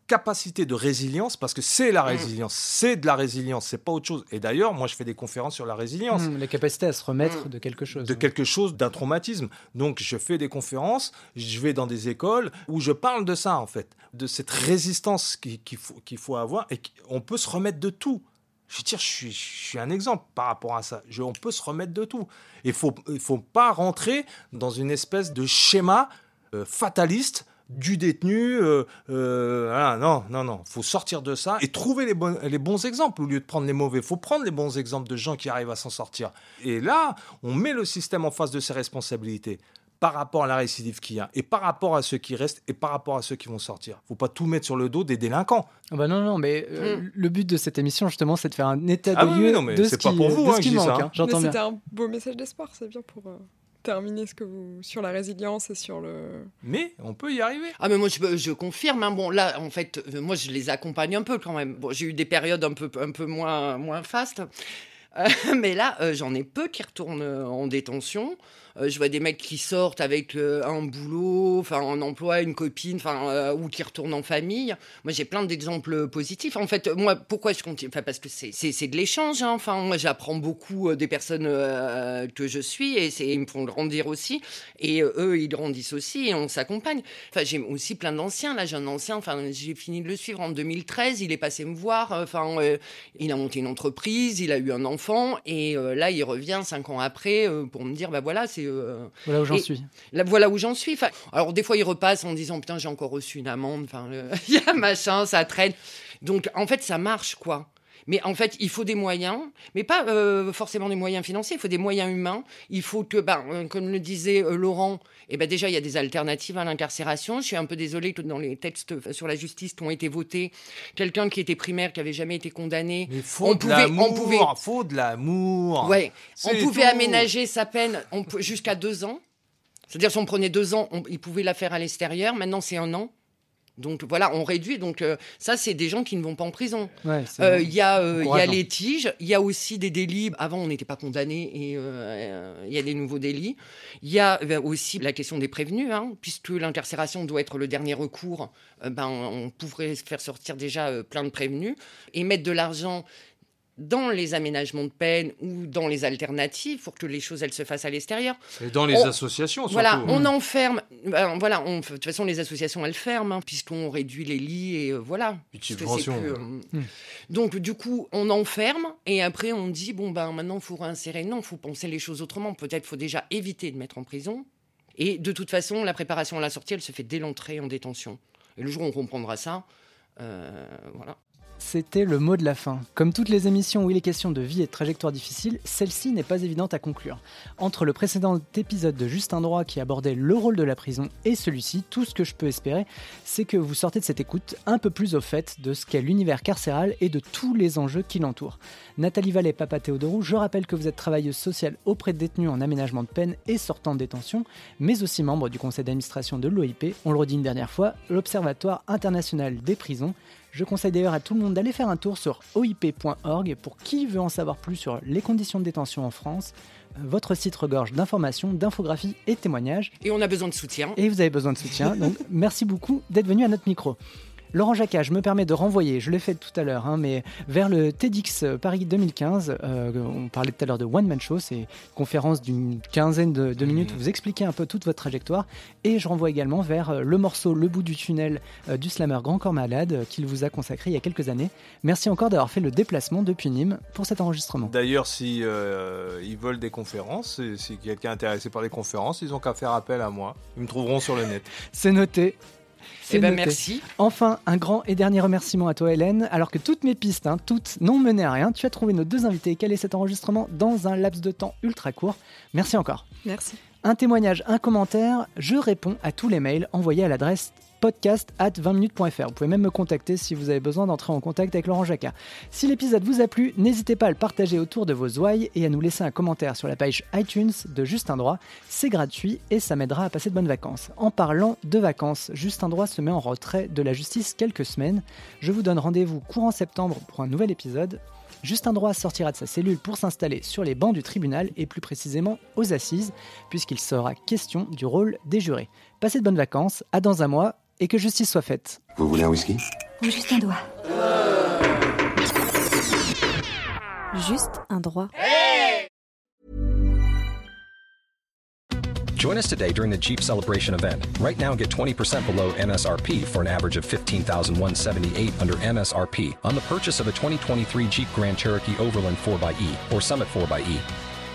H: capacité de résilience, parce que c'est la mm. résilience, c'est de la résilience, c'est pas autre chose. Et d'ailleurs, moi, je fais des conférences sur la résilience.
F: Mm, la capacité à se remettre mm. de quelque chose.
H: De quelque chose, d'un traumatisme. Donc, je fais des conférences, je vais dans des écoles où je parle de ça, en fait, de cette résistance qu'il faut, qu'il faut avoir et qu'on peut se remettre de tout. Je veux dire, je suis, un exemple par rapport à ça. Je, on peut se remettre de tout. Il ne faut, faut pas rentrer dans une espèce de schéma euh, fataliste du détenu. Euh, euh, non, non, non. Faut sortir de ça et trouver les, bons, les bons exemples au lieu de prendre les mauvais. Faut prendre les bons exemples de gens qui arrivent à s'en sortir. Et là, on met le système en face de ses responsabilités par rapport à la récidive qu'il y a, et par rapport à ceux qui restent, et par rapport à ceux qui vont sortir. faut pas tout mettre sur le dos des délinquants.
F: Ah bah non, non, mais euh, mm. le but de cette émission, justement, c'est de faire un état ah de lieu non, mais de ce qui, pas pour vous, hein, qui manque. Hein.
M: J'entends C'était un beau message d'espoir, c'est bien pour... Euh, terminer ce que vous sur la résilience et sur le.
H: Mais on peut y arriver.
B: Ah mais moi je, je confirme. Hein. Bon là en fait euh, moi je les accompagne un peu quand même. Bon j'ai eu des périodes un peu un peu moins moins fastes, mais là j'en ai peu qui retournent en détention. Euh, je vois des mecs qui sortent avec euh, un boulot, enfin un emploi, une copine, enfin euh, ou qui retournent en famille. Moi, j'ai plein d'exemples positifs. En fait, moi, pourquoi je continue? Enfin, parce que c'est de l'échange. Hein. Enfin, moi, j'apprends beaucoup des personnes que je suis et ils me font grandir aussi. Et eux, ils grandissent aussi et on s'accompagne. Enfin, j'ai aussi plein d'anciens. Là, j'ai un ancien. Enfin, j'ai fini de le suivre en 2013. Il est passé me voir. Enfin, il a monté une entreprise, il a eu un enfant et là, il revient cinq ans après pour me dire, bah voilà, c'est
F: euh, voilà où j'en suis.
B: voilà où j'en suis. alors des fois il repasse en disant putain j'ai encore reçu une amende. Enfin il y a machin, ça traîne. Donc en fait ça marche quoi. Mais en fait, il faut des moyens, mais pas euh, forcément des moyens financiers, il faut des moyens humains. Il faut que, ben, euh, comme le disait Laurent, eh ben déjà, il y a des alternatives à l'incarcération. Je suis un peu désolée que dans les textes sur la justice qui ont été votés, quelqu'un qui était primaire, qui avait jamais été condamné,
H: on, pouvait, on pouvait, faut de l'amour.
B: Ouais, on pouvait aménager sa peine jusqu'à deux ans. C'est-à-dire, si on prenait deux ans, il pouvait la faire à l'extérieur. Maintenant, c'est un an. Donc voilà, on réduit. Donc euh, ça, c'est des gens qui ne vont pas en prison. Euh, il y a, euh, y a les tiges, il y a aussi des délits. Avant, on n'était pas condamné et il y a des nouveaux délits. Il y a aussi la question des prévenus, hein, puisque l'incarcération doit être le dernier recours. ben, on pourrait faire sortir déjà plein de prévenus et mettre de l'argent dans les aménagements de peine ou dans les alternatives pour que les choses elles se fassent à l'extérieur.
H: Et dans les associations surtout.
B: Voilà, on enferme. Ben, voilà, on, de toute façon les associations elles ferment hein, puisqu'on réduit les lits et euh, voilà.
H: Euh,
B: hmm. Donc du coup on enferme et après on dit bon ben maintenant il faut réinsérer. Non, il faut penser les choses autrement. Peut-être faut déjà éviter de mettre en prison. Et de toute façon la préparation à la sortie elle se fait dès l'entrée en détention. Et le jour où on comprendra ça, euh, voilà.
F: C'était le mot de la fin. Comme toutes les émissions où il est question de vie et de trajectoire difficile, celle-ci n'est pas évidente à conclure. Entre le précédent épisode de Juste un droit qui abordait le rôle de la prison et celui-ci, tout ce que je peux espérer, c'est que vous sortez de cette écoute un peu plus au fait de ce qu'est l'univers carcéral et de tous les enjeux qui l'entourent. Nathalie Vallée, Papa Théodorou, je rappelle que vous êtes travailleuse sociale auprès de détenus en aménagement de peine et sortant de détention, mais aussi membre du conseil d'administration de l'OIP, on le redit une dernière fois, l'Observatoire international des prisons. Je conseille d'ailleurs à tout le monde d'aller faire un tour sur oip.org pour qui veut en savoir plus sur les conditions de détention en France. Euh, votre site regorge d'informations, d'infographies et témoignages.
B: Et on a besoin de soutien.
F: Et vous avez besoin de soutien. donc merci beaucoup d'être venu à notre micro. Laurent Jacquat, je me permets de renvoyer, je l'ai fait tout à l'heure, hein, mais vers le TEDx Paris 2015. Euh, on parlait tout à l'heure de One Man Show, c'est une conférence d'une quinzaine de, minutes où vous expliquez un peu toute votre trajectoire. Et je renvoie également vers euh, le morceau Le bout du tunnel euh, du slammer Grand Corps Malade qu'il vous a consacré il y a quelques années. Merci encore d'avoir fait le déplacement depuis Nîmes pour cet enregistrement.
H: D'ailleurs, si ils veulent des conférences, si quelqu'un est intéressé par les conférences, ils ont qu'à faire appel à moi. Ils me trouveront sur le net.
F: C'est noté.
B: Eh ben merci.
F: Enfin, un grand et dernier remerciement à toi, Hélène. Alors que toutes mes pistes, hein, toutes n'ont mené à rien, tu as trouvé nos deux invités et calé cet enregistrement dans un laps de temps ultra court? Merci encore.
M: Merci.
F: Un témoignage, un commentaire, je réponds à tous les mails envoyés à l'adresse podcast at 20minutes.fr. Vous pouvez même me contacter si vous avez besoin d'entrer en contact avec Laurent Jacquat. Si l'épisode vous a plu, n'hésitez pas à le partager autour de vos ouailles et à nous laisser un commentaire sur la page iTunes de Juste un droit. C'est gratuit et ça m'aidera à passer de bonnes vacances. En parlant de vacances, Juste un droit se met en retrait de la justice quelques semaines. Je vous donne rendez-vous courant septembre pour un nouvel épisode. Justin Droit sortira de sa cellule pour s'installer sur les bancs du tribunal et plus précisément aux assises, puisqu'il sera question du rôle des jurés. Passez de bonnes vacances, à dans un mois, et que justice soit faite.
A: Vous voulez un whisky
C: Ou juste un doigt. Juste un droit.
T: Join us today during the Jeep Celebration event. Right now, get 20% below MSRP for an average of 15178 under MSRP on the purchase of a 2023 Jeep Grand Cherokee Overland 4xE or Summit 4xE.